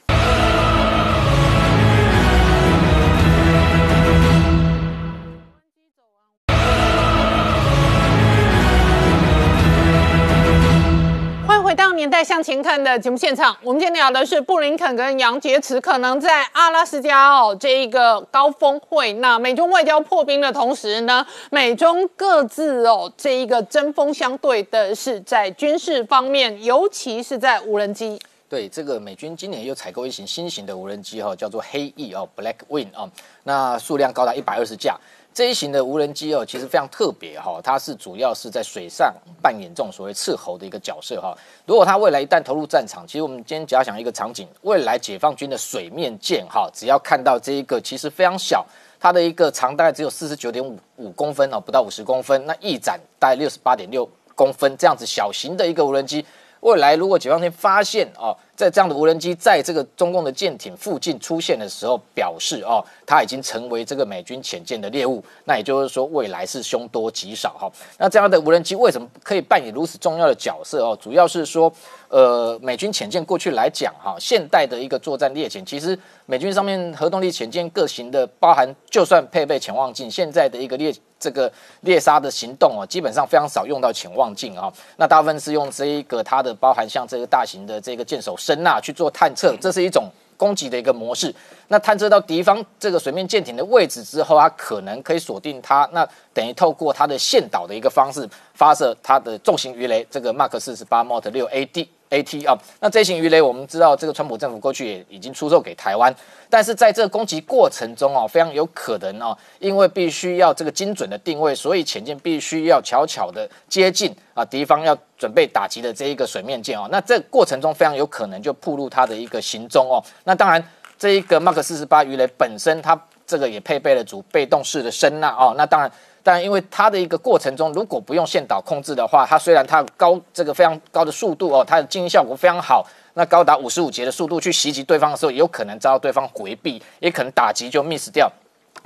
向前看的节目现场，我们今天聊的是布林肯跟杨洁篪可能在阿拉斯加哦这一个高峰会，那美中外交破冰的同时呢，美中各自哦这一个针锋相对的是在军事方面，尤其是在无人机。对，这个美军今年又采购一型新型的无人机哈，叫做黑翼哦，Black Wing 哦，那数量高达一百二十架。这一型的无人机哦，其实非常特别哈，它是主要是在水上扮演这种所谓斥候的一个角色哈。如果它未来一旦投入战场，其实我们今天假想一个场景，未来解放军的水面舰哈，只要看到这一个其实非常小，它的一个长大概只有四十九点五五公分哦，不到五十公分，那翼展大概六十八点六公分，这样子小型的一个无人机。未来如果解放军发现哦，在这样的无人机在这个中共的舰艇附近出现的时候，表示哦，它已经成为这个美军潜舰的猎物，那也就是说未来是凶多吉少哈。那这样的无人机为什么可以扮演如此重要的角色哦？主要是说，呃，美军潜舰过去来讲哈，现代的一个作战猎潜，其实美军上面核动力潜舰各型的，包含就算配备潜望镜，现在的一个猎这个猎杀的行动哦，基本上非常少用到潜望镜啊。那大部分是用这一个它的包含像这个大型的这个舰手声呐去做探测，这是一种攻击的一个模式。那探测到敌方这个水面舰艇的位置之后，它可能可以锁定它，那等于透过它的线导的一个方式发射它的重型鱼雷，这个 Mark 四十八 Mot 六 AD。AT 啊，那这型鱼雷我们知道，这个川普政府过去也已经出售给台湾，但是在这个攻击过程中哦，非常有可能哦，因为必须要这个精准的定位，所以潜舰必须要巧巧的接近啊敌方要准备打击的这一个水面舰哦，那这过程中非常有可能就暴露它的一个行踪哦。那当然，这一个 Mark 四十八鱼雷本身它这个也配备了主被动式的声呐哦，那当然。但因为它的一个过程中，如果不用线导控制的话，它虽然它高这个非常高的速度哦，它的静音效果非常好，那高达五十五节的速度去袭击对方的时候，有可能遭到对方回避，也可能打击就 miss 掉。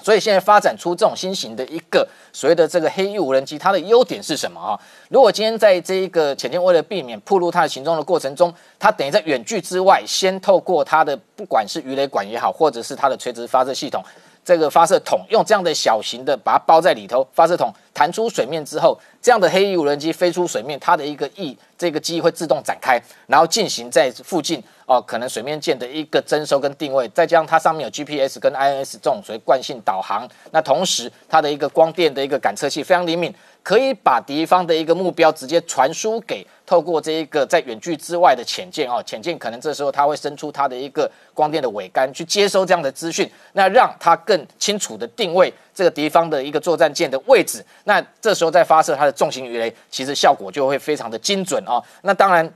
所以现在发展出这种新型的一个所谓的这个黑翼无人机，它的优点是什么啊？如果今天在这一个潜艇为了避免暴露它的行踪的过程中，它等于在远距之外，先透过它的不管是鱼雷管也好，或者是它的垂直发射系统。这个发射筒用这样的小型的把它包在里头，发射筒弹出水面之后，这样的黑翼无人机飞出水面，它的一个翼这个机会自动展开，然后进行在附近哦，可能水面舰的一个征收跟定位，再加上它上面有 GPS 跟 INS 这种所谓惯性导航，那同时它的一个光电的一个感测器非常灵敏。可以把敌方的一个目标直接传输给透过这一个在远距之外的潜舰哦，潜舰可能这时候它会伸出它的一个光电的尾杆去接收这样的资讯，那让它更清楚的定位这个敌方的一个作战舰的位置，那这时候再发射它的重型鱼雷，其实效果就会非常的精准哦。那当然。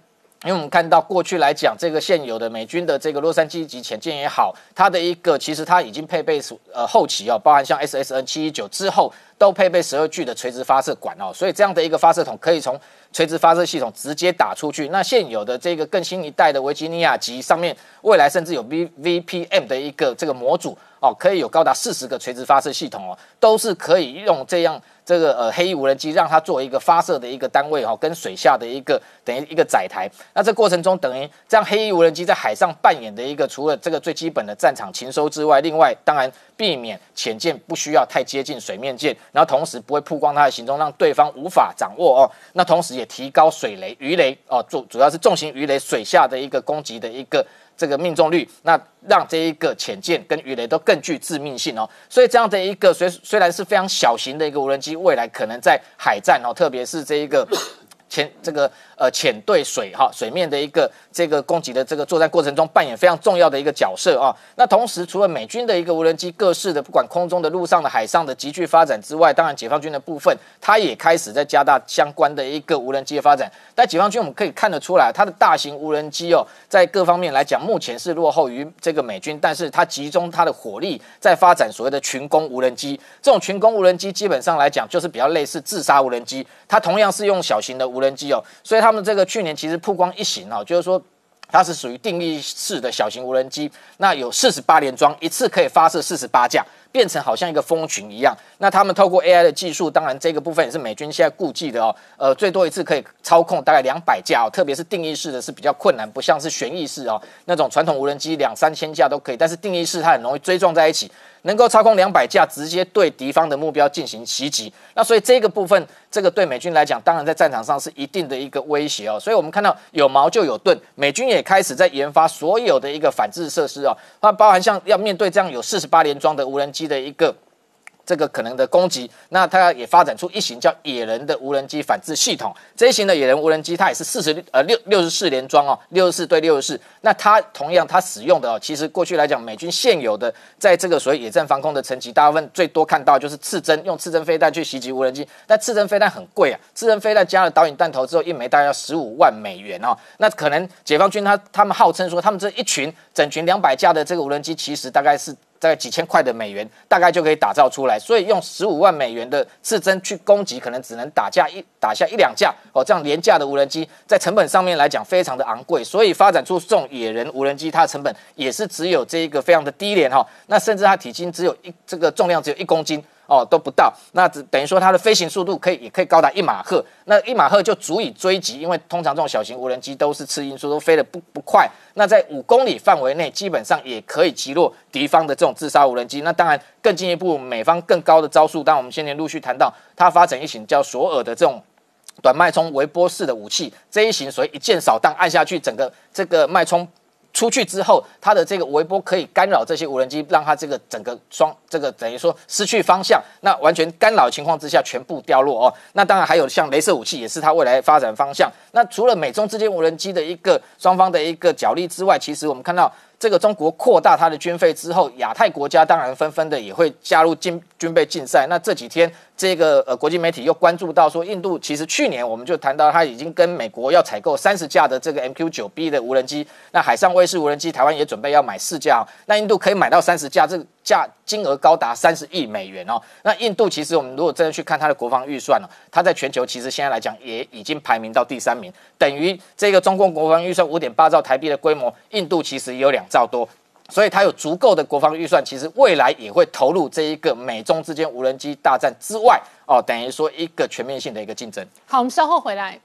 因为我们看到过去来讲，这个现有的美军的这个洛杉矶级潜舰也好，它的一个其实它已经配备呃后期哦，包含像 SSN 七一九之后都配备十二具的垂直发射管哦，所以这样的一个发射筒可以从垂直发射系统直接打出去。那现有的这个更新一代的维吉尼亚级上面，未来甚至有 V VPM 的一个这个模组哦，可以有高达四十个垂直发射系统哦，都是可以用这样。这个呃黑翼无人机让它作为一个发射的一个单位哈，跟水下的一个等于一个载台。那这过程中等于这样黑翼无人机在海上扮演的一个除了这个最基本的战场勤收之外，另外当然避免潜舰不需要太接近水面舰，然后同时不会曝光它的行踪，让对方无法掌握哦。那同时也提高水雷鱼雷哦，主主要是重型鱼雷水下的一个攻击的一个。这个命中率，那让这一个潜舰跟鱼雷都更具致命性哦。所以这样的一个虽虽然是非常小型的一个无人机，未来可能在海战哦，特别是这一个前这个。呃，潜对水哈，水面的一个这个攻击的这个作战过程中扮演非常重要的一个角色啊。那同时，除了美军的一个无人机各式的，不管空中的、陆上的、海上的急剧发展之外，当然解放军的部分，它也开始在加大相关的一个无人机的发展。但解放军我们可以看得出来，它的大型无人机哦，在各方面来讲，目前是落后于这个美军，但是它集中它的火力在发展所谓的群攻无人机。这种群攻无人机基本上来讲，就是比较类似自杀无人机，它同样是用小型的无人机哦，所以他们这个去年其实曝光一型啊，就是说它是属于定义式的小型无人机，那有四十八连装，一次可以发射四十八架，变成好像一个蜂群一样。那他们透过 AI 的技术，当然这个部分也是美军现在顾忌的哦。呃，最多一次可以操控大概两百架哦，特别是定义式的是比较困难，不像是旋翼式哦那种传统无人机两三千架都可以，但是定义式它很容易追撞在一起。能够操控两百架，直接对敌方的目标进行袭击。那所以这个部分，这个对美军来讲，当然在战场上是一定的一个威胁哦。所以我们看到有矛就有盾，美军也开始在研发所有的一个反制设施哦，它包含像要面对这样有四十八连装的无人机的一个。这个可能的攻击，那它也发展出一型叫野人的无人机反制系统。这一型的野人无人机，它也是四十呃六六十四连装哦，六十四对六十四。那它同样它使用的哦，其实过去来讲，美军现有的在这个所谓野战防空的层级，大部分最多看到就是刺针，用刺针飞弹去袭击无人机。但刺针飞弹很贵啊，刺针飞弹加了导引弹头之后，一枚大概要十五万美元哦。那可能解放军他他们号称说，他们这一群整群两百架的这个无人机，其实大概是。大概几千块的美元，大概就可以打造出来。所以用十五万美元的刺针去攻击，可能只能打架一打下一两架哦。这样廉价的无人机，在成本上面来讲，非常的昂贵。所以发展出这种野人无人机，它的成本也是只有这一个非常的低廉哈。那甚至它体积只有一这个重量只有一公斤。哦，都不到，那只等于说它的飞行速度可以也可以高达一马赫，那一马赫就足以追击，因为通常这种小型无人机都是次音速，都飞得不不快。那在五公里范围内，基本上也可以击落敌方的这种自杀无人机。那当然更进一步，美方更高的招数，当我们先前陆续谈到，它发展一型叫索尔的这种短脉冲微波式的武器，这一型所以一箭扫荡，按下去，整个这个脉冲。出去之后，它的这个微波可以干扰这些无人机，让它这个整个双这个等于说失去方向，那完全干扰情况之下全部掉落哦。那当然还有像镭射武器，也是它未来发展方向。那除了美中之间无人机的一个双方的一个角力之外，其实我们看到。这个中国扩大它的军费之后，亚太国家当然纷纷的也会加入军军备竞赛。那这几天，这个呃国际媒体又关注到说，印度其实去年我们就谈到，它已经跟美国要采购三十架的这个 MQ 九 B 的无人机。那海上卫士无人机，台湾也准备要买四架。那印度可以买到三十架，这价金额高达三十亿美元哦。那印度其实我们如果真的去看它的国防预算哦，它在全球其实现在来讲也已经排名到第三名，等于这个中共国防预算五点八兆台币的规模，印度其实也有两。兆多，所以它有足够的国防预算，其实未来也会投入这一个美中之间无人机大战之外哦，等于说一个全面性的一个竞争。好，我们稍后回来。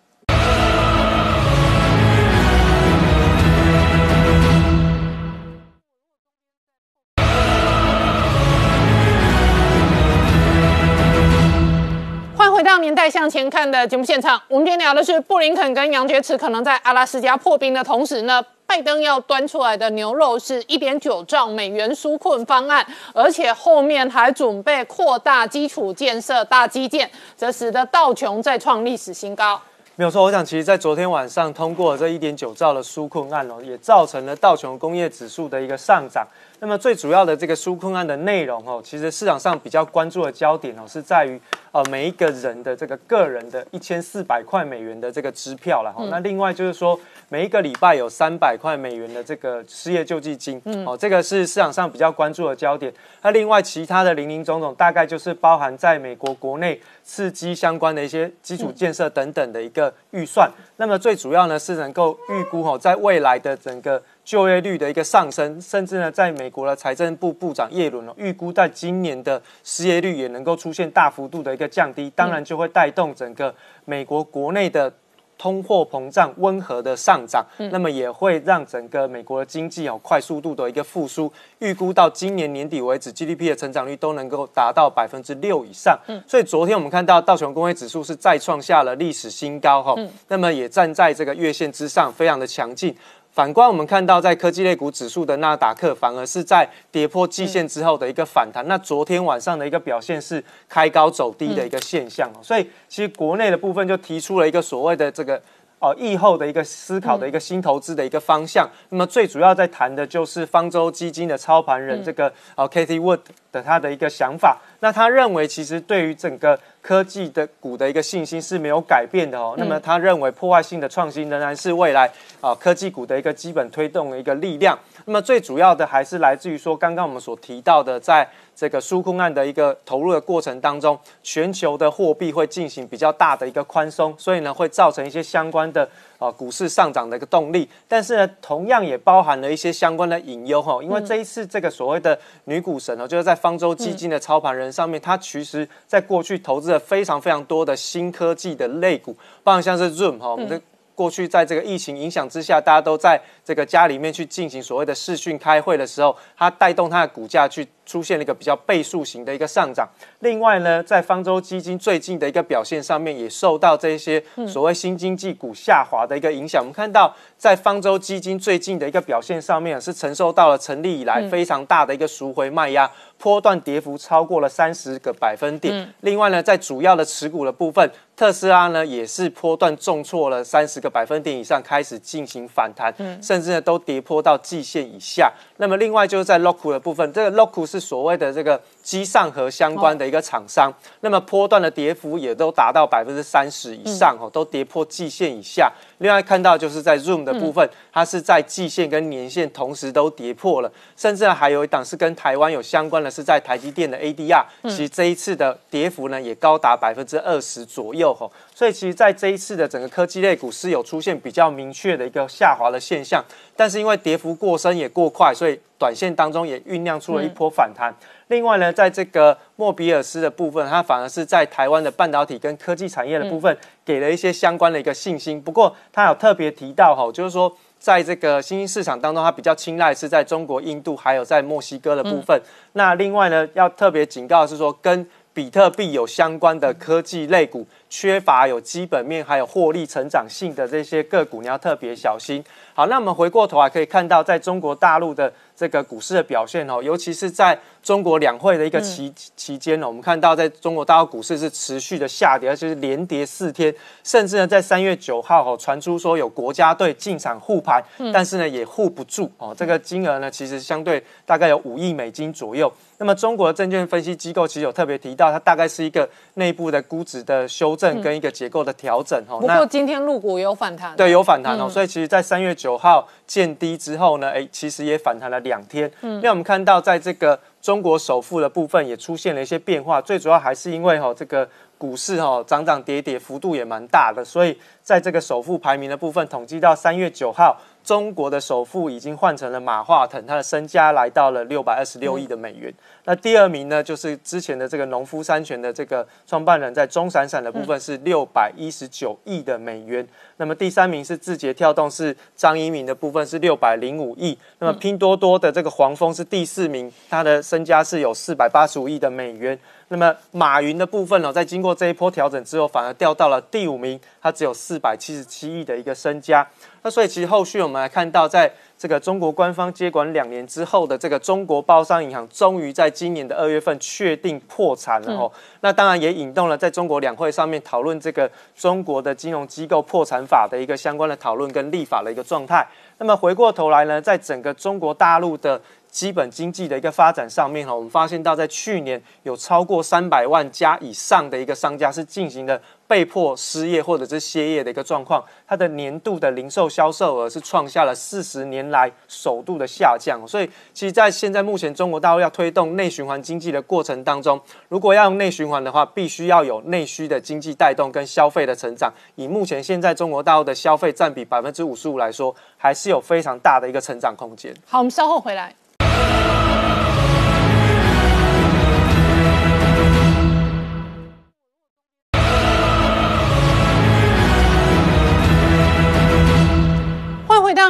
回到《年代向前看》的节目现场，我们今天聊的是布林肯跟杨洁篪可能在阿拉斯加破冰的同时呢。拜登要端出来的牛肉是一点九兆美元纾困方案，而且后面还准备扩大基础建设大基建，这使得道琼再创历史新高。没有错，我想其实，在昨天晚上通过这一点九兆的纾困案哦，也造成了道琼工业指数的一个上涨。那么最主要的这个纾困案的内容哦，其实市场上比较关注的焦点哦，是在于呃每一个人的这个个人的一千四百块美元的这个支票了哈。那另外就是说。每一个礼拜有三百块美元的这个失业救济金，哦，这个是市场上比较关注的焦点。那另外其他的零零总总，大概就是包含在美国国内刺激相关的一些基础建设等等的一个预算。那么最主要呢是能够预估哦，在未来的整个就业率的一个上升，甚至呢，在美国的财政部部长耶伦哦，预估在今年的失业率也能够出现大幅度的一个降低，当然就会带动整个美国国内的。通货膨胀温和的上涨，那么也会让整个美国的经济有快速度的一个复苏。预估到今年年底为止，GDP 的成长率都能够达到百分之六以上。所以昨天我们看到道琼工业指数是再创下了历史新高，哈，那么也站在这个月线之上，非常的强劲。反观我们看到，在科技类股指数的纳达克，反而是在跌破季线之后的一个反弹。那昨天晚上的一个表现是开高走低的一个现象所以其实国内的部分就提出了一个所谓的这个。哦，疫后的一个思考的一个新投资的一个方向。那么最主要在谈的就是方舟基金的操盘人这个呃 Katie Wood 的他的一个想法。那他认为其实对于整个科技的股的一个信心是没有改变的哦。那么他认为破坏性的创新仍然是未来啊科技股的一个基本推动的一个力量。那么最主要的还是来自于说刚刚我们所提到的在。这个纾困案的一个投入的过程当中，全球的货币会进行比较大的一个宽松，所以呢会造成一些相关的啊股市上涨的一个动力。但是呢，同样也包含了一些相关的隐忧哈，因为这一次这个所谓的女股神哦，就是在方舟基金的操盘人上面，他其实在过去投资了非常非常多的新科技的类股，包括像是 Zoom 哈，我们的。过去在这个疫情影响之下，大家都在这个家里面去进行所谓的视讯开会的时候，它带动它的股价去出现了一个比较倍数型的一个上涨。另外呢，在方舟基金最近的一个表现上面，也受到这些所谓新经济股下滑的一个影响。我们看到，在方舟基金最近的一个表现上面，是承受到了成立以来非常大的一个赎回卖压。波段跌幅超过了三十个百分点。另外呢，在主要的持股的部分，特斯拉呢也是波段重挫了三十个百分点以上，开始进行反弹，甚至呢都跌破到季线以下。那么另外就是在 Locku 的部分，这个 Loku 是所谓的这个机上和相关的一个厂商，那么波段的跌幅也都达到百分之三十以上哦，都跌破季线以下。另外看到就是在 Zoom 的部分，它是在季线跟年线同时都跌破了，甚至还有一档是跟台湾有相关的，是在台积电的 ADR，其实这一次的跌幅呢也高达百分之二十左右吼，所以其实在这一次的整个科技类股是有出现比较明确的一个下滑的现象，但是因为跌幅过深也过快，所以短线当中也酝酿出了一波反弹。另外呢，在这个莫比尔斯的部分，它反而是在台湾的半导体跟科技产业的部分给了一些相关的一个信心。不过，它有特别提到哈，就是说在这个新兴市场当中，它比较青睐是在中国、印度还有在墨西哥的部分。那另外呢，要特别警告是说，跟比特币有相关的科技类股，缺乏有基本面还有获利成长性的这些个股，你要特别小心。好，那我们回过头来可以看到，在中国大陆的这个股市的表现哦，尤其是在中国两会的一个期期间呢，我们看到在中国大陆股市是持续的下跌，而且是连跌四天，甚至呢在三月九号哦传出说有国家队进场护盘，但是呢也护不住哦，这个金额呢其实相对大概有五亿美金左右。那么中国的证券分析机构其实有特别提到，它大概是一个内部的估值的修正跟一个结构的调整哦。不过今天入股有反弹，对，有反弹哦。所以其实，在三月九号见低之后呢，哎，其实也反弹了两天。嗯，那我们看到在这个中国首富的部分也出现了一些变化，最主要还是因为哈这个股市哈涨涨跌跌幅度也蛮大的，所以在这个首富排名的部分，统计到三月九号。中国的首富已经换成了马化腾，他的身家来到了六百二十六亿的美元。那第二名呢，就是之前的这个农夫山泉的这个创办人，在中闪闪的部分是六百一十九亿的美元。那么第三名是字节跳动，是张一鸣的部分是六百零五亿。那么拼多多的这个黄蜂是第四名，他的身家是有四百八十五亿的美元。那么马云的部分呢，在经过这一波调整之后，反而掉到了第五名，他只有四百七十七亿的一个身家。那所以其实后续我们来看到，在这个中国官方接管两年之后的这个中国包商银行，终于在今年的二月份确定破产了哦。那当然也引动了在中国两会上面讨论这个中国的金融机构破产法的一个相关的讨论跟立法的一个状态。那么回过头来呢，在整个中国大陆的。基本经济的一个发展上面哈，我们发现到在去年有超过三百万家以上的一个商家是进行的被迫失业或者是歇业的一个状况，它的年度的零售销售额是创下了四十年来首度的下降。所以，其实，在现在目前中国大陆要推动内循环经济的过程当中，如果要用内循环的话，必须要有内需的经济带动跟消费的成长。以目前现在中国大陆的消费占比百分之五十五来说，还是有非常大的一个成长空间。好，我们稍后回来。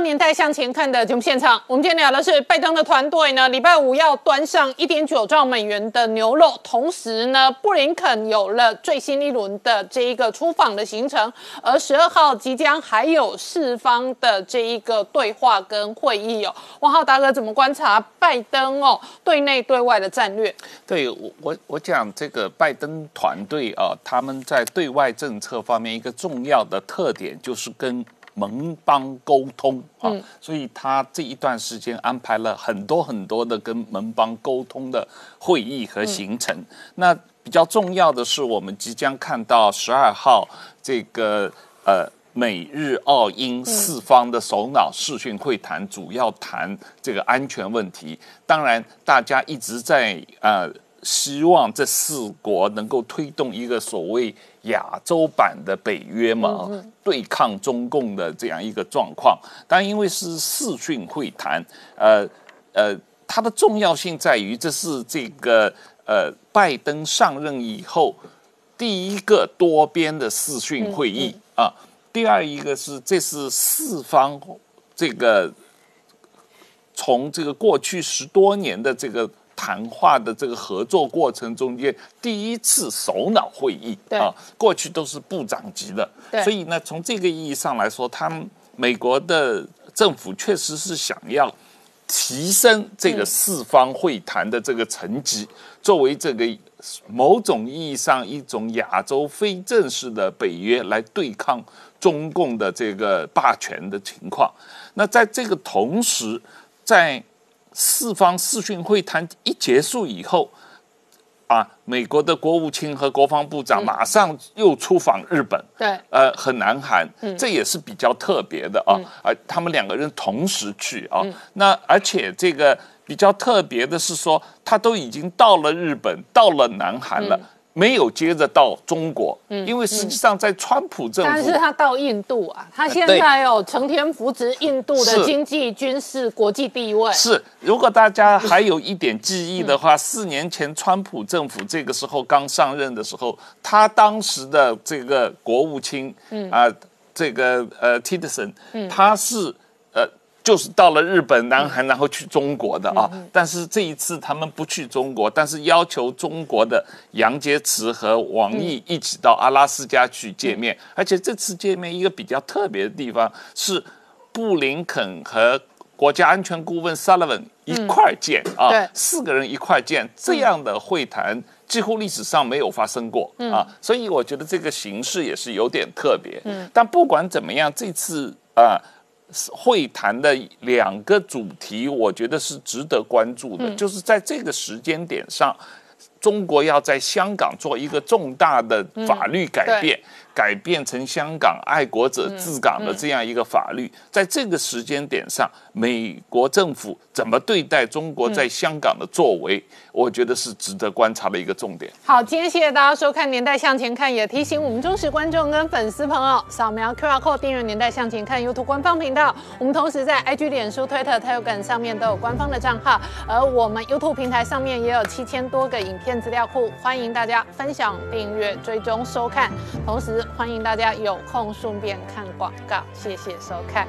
年代向前看的节目现场，我们今天聊的是拜登的团队呢，礼拜五要端上一点九兆美元的牛肉，同时呢，布林肯有了最新一轮的这一个出访的行程，而十二号即将还有四方的这一个对话跟会议哦。王浩达哥怎么观察拜登哦对内对外的战略？对我我我讲这个拜登团队啊，他们在对外政策方面一个重要的特点就是跟。盟邦沟通啊，所以他这一段时间安排了很多很多的跟盟邦沟通的会议和行程。那比较重要的是，我们即将看到十二号这个呃美日澳英四方的首脑视讯会谈，主要谈这个安全问题。当然，大家一直在呃。希望这四国能够推动一个所谓亚洲版的北约嘛，对抗中共的这样一个状况。但因为是视讯会谈，呃呃，它的重要性在于这是这个呃拜登上任以后第一个多边的视讯会议啊。第二一个是这是四方这个从这个过去十多年的这个谈话的这个合作过程中间第一次首脑会议啊，过去都是部长级的，所以呢，从这个意义上来说，他们美国的政府确实是想要提升这个四方会谈的这个层级，作为这个某种意义上一种亚洲非正式的北约来对抗中共的这个霸权的情况。那在这个同时，在四方视讯会谈一结束以后，啊，美国的国务卿和国防部长马上又出访日本，对，呃，和南韩，这也是比较特别的啊，啊，他们两个人同时去啊，那而且这个比较特别的是说，他都已经到了日本，到了南韩了。没有接着到中国，嗯，因为实际上在川普政府，但是他到印度啊，他现在有成天扶植印度的经济、军事、国际地位。是，如果大家还有一点记忆的话，四年前川普政府这个时候刚上任的时候，他当时的这个国务卿，嗯啊，这个呃 t i d e s o n 他是。就是到了日本、南韩，然后去中国的啊。但是这一次他们不去中国，但是要求中国的杨洁篪和王毅一起到阿拉斯加去见面。而且这次见面一个比较特别的地方是，布林肯和国家安全顾问 Sullivan 一块见啊，四个人一块见，这样的会谈几乎历史上没有发生过啊。所以我觉得这个形式也是有点特别。嗯但不管怎么样，这次啊。会谈的两个主题，我觉得是值得关注的，就是在这个时间点上，中国要在香港做一个重大的法律改变。改变成香港爱国者治港的这样一个法律，在这个时间点上，美国政府怎么对待中国在香港的作为，我觉得是值得观察的一个重点。好，今天谢谢大家收看《年代向前看》，也提醒我们忠实观众跟粉丝朋友扫描 QR Code 订阅《年代向前看》YouTube 官方频道。我们同时在 IG、脸书、Twitter、Telegram 上面都有官方的账号，而我们 YouTube 平台上面也有七千多个影片资料库，欢迎大家分享、订阅、追踪、收看，同时。欢迎大家有空顺便看广告，谢谢收看。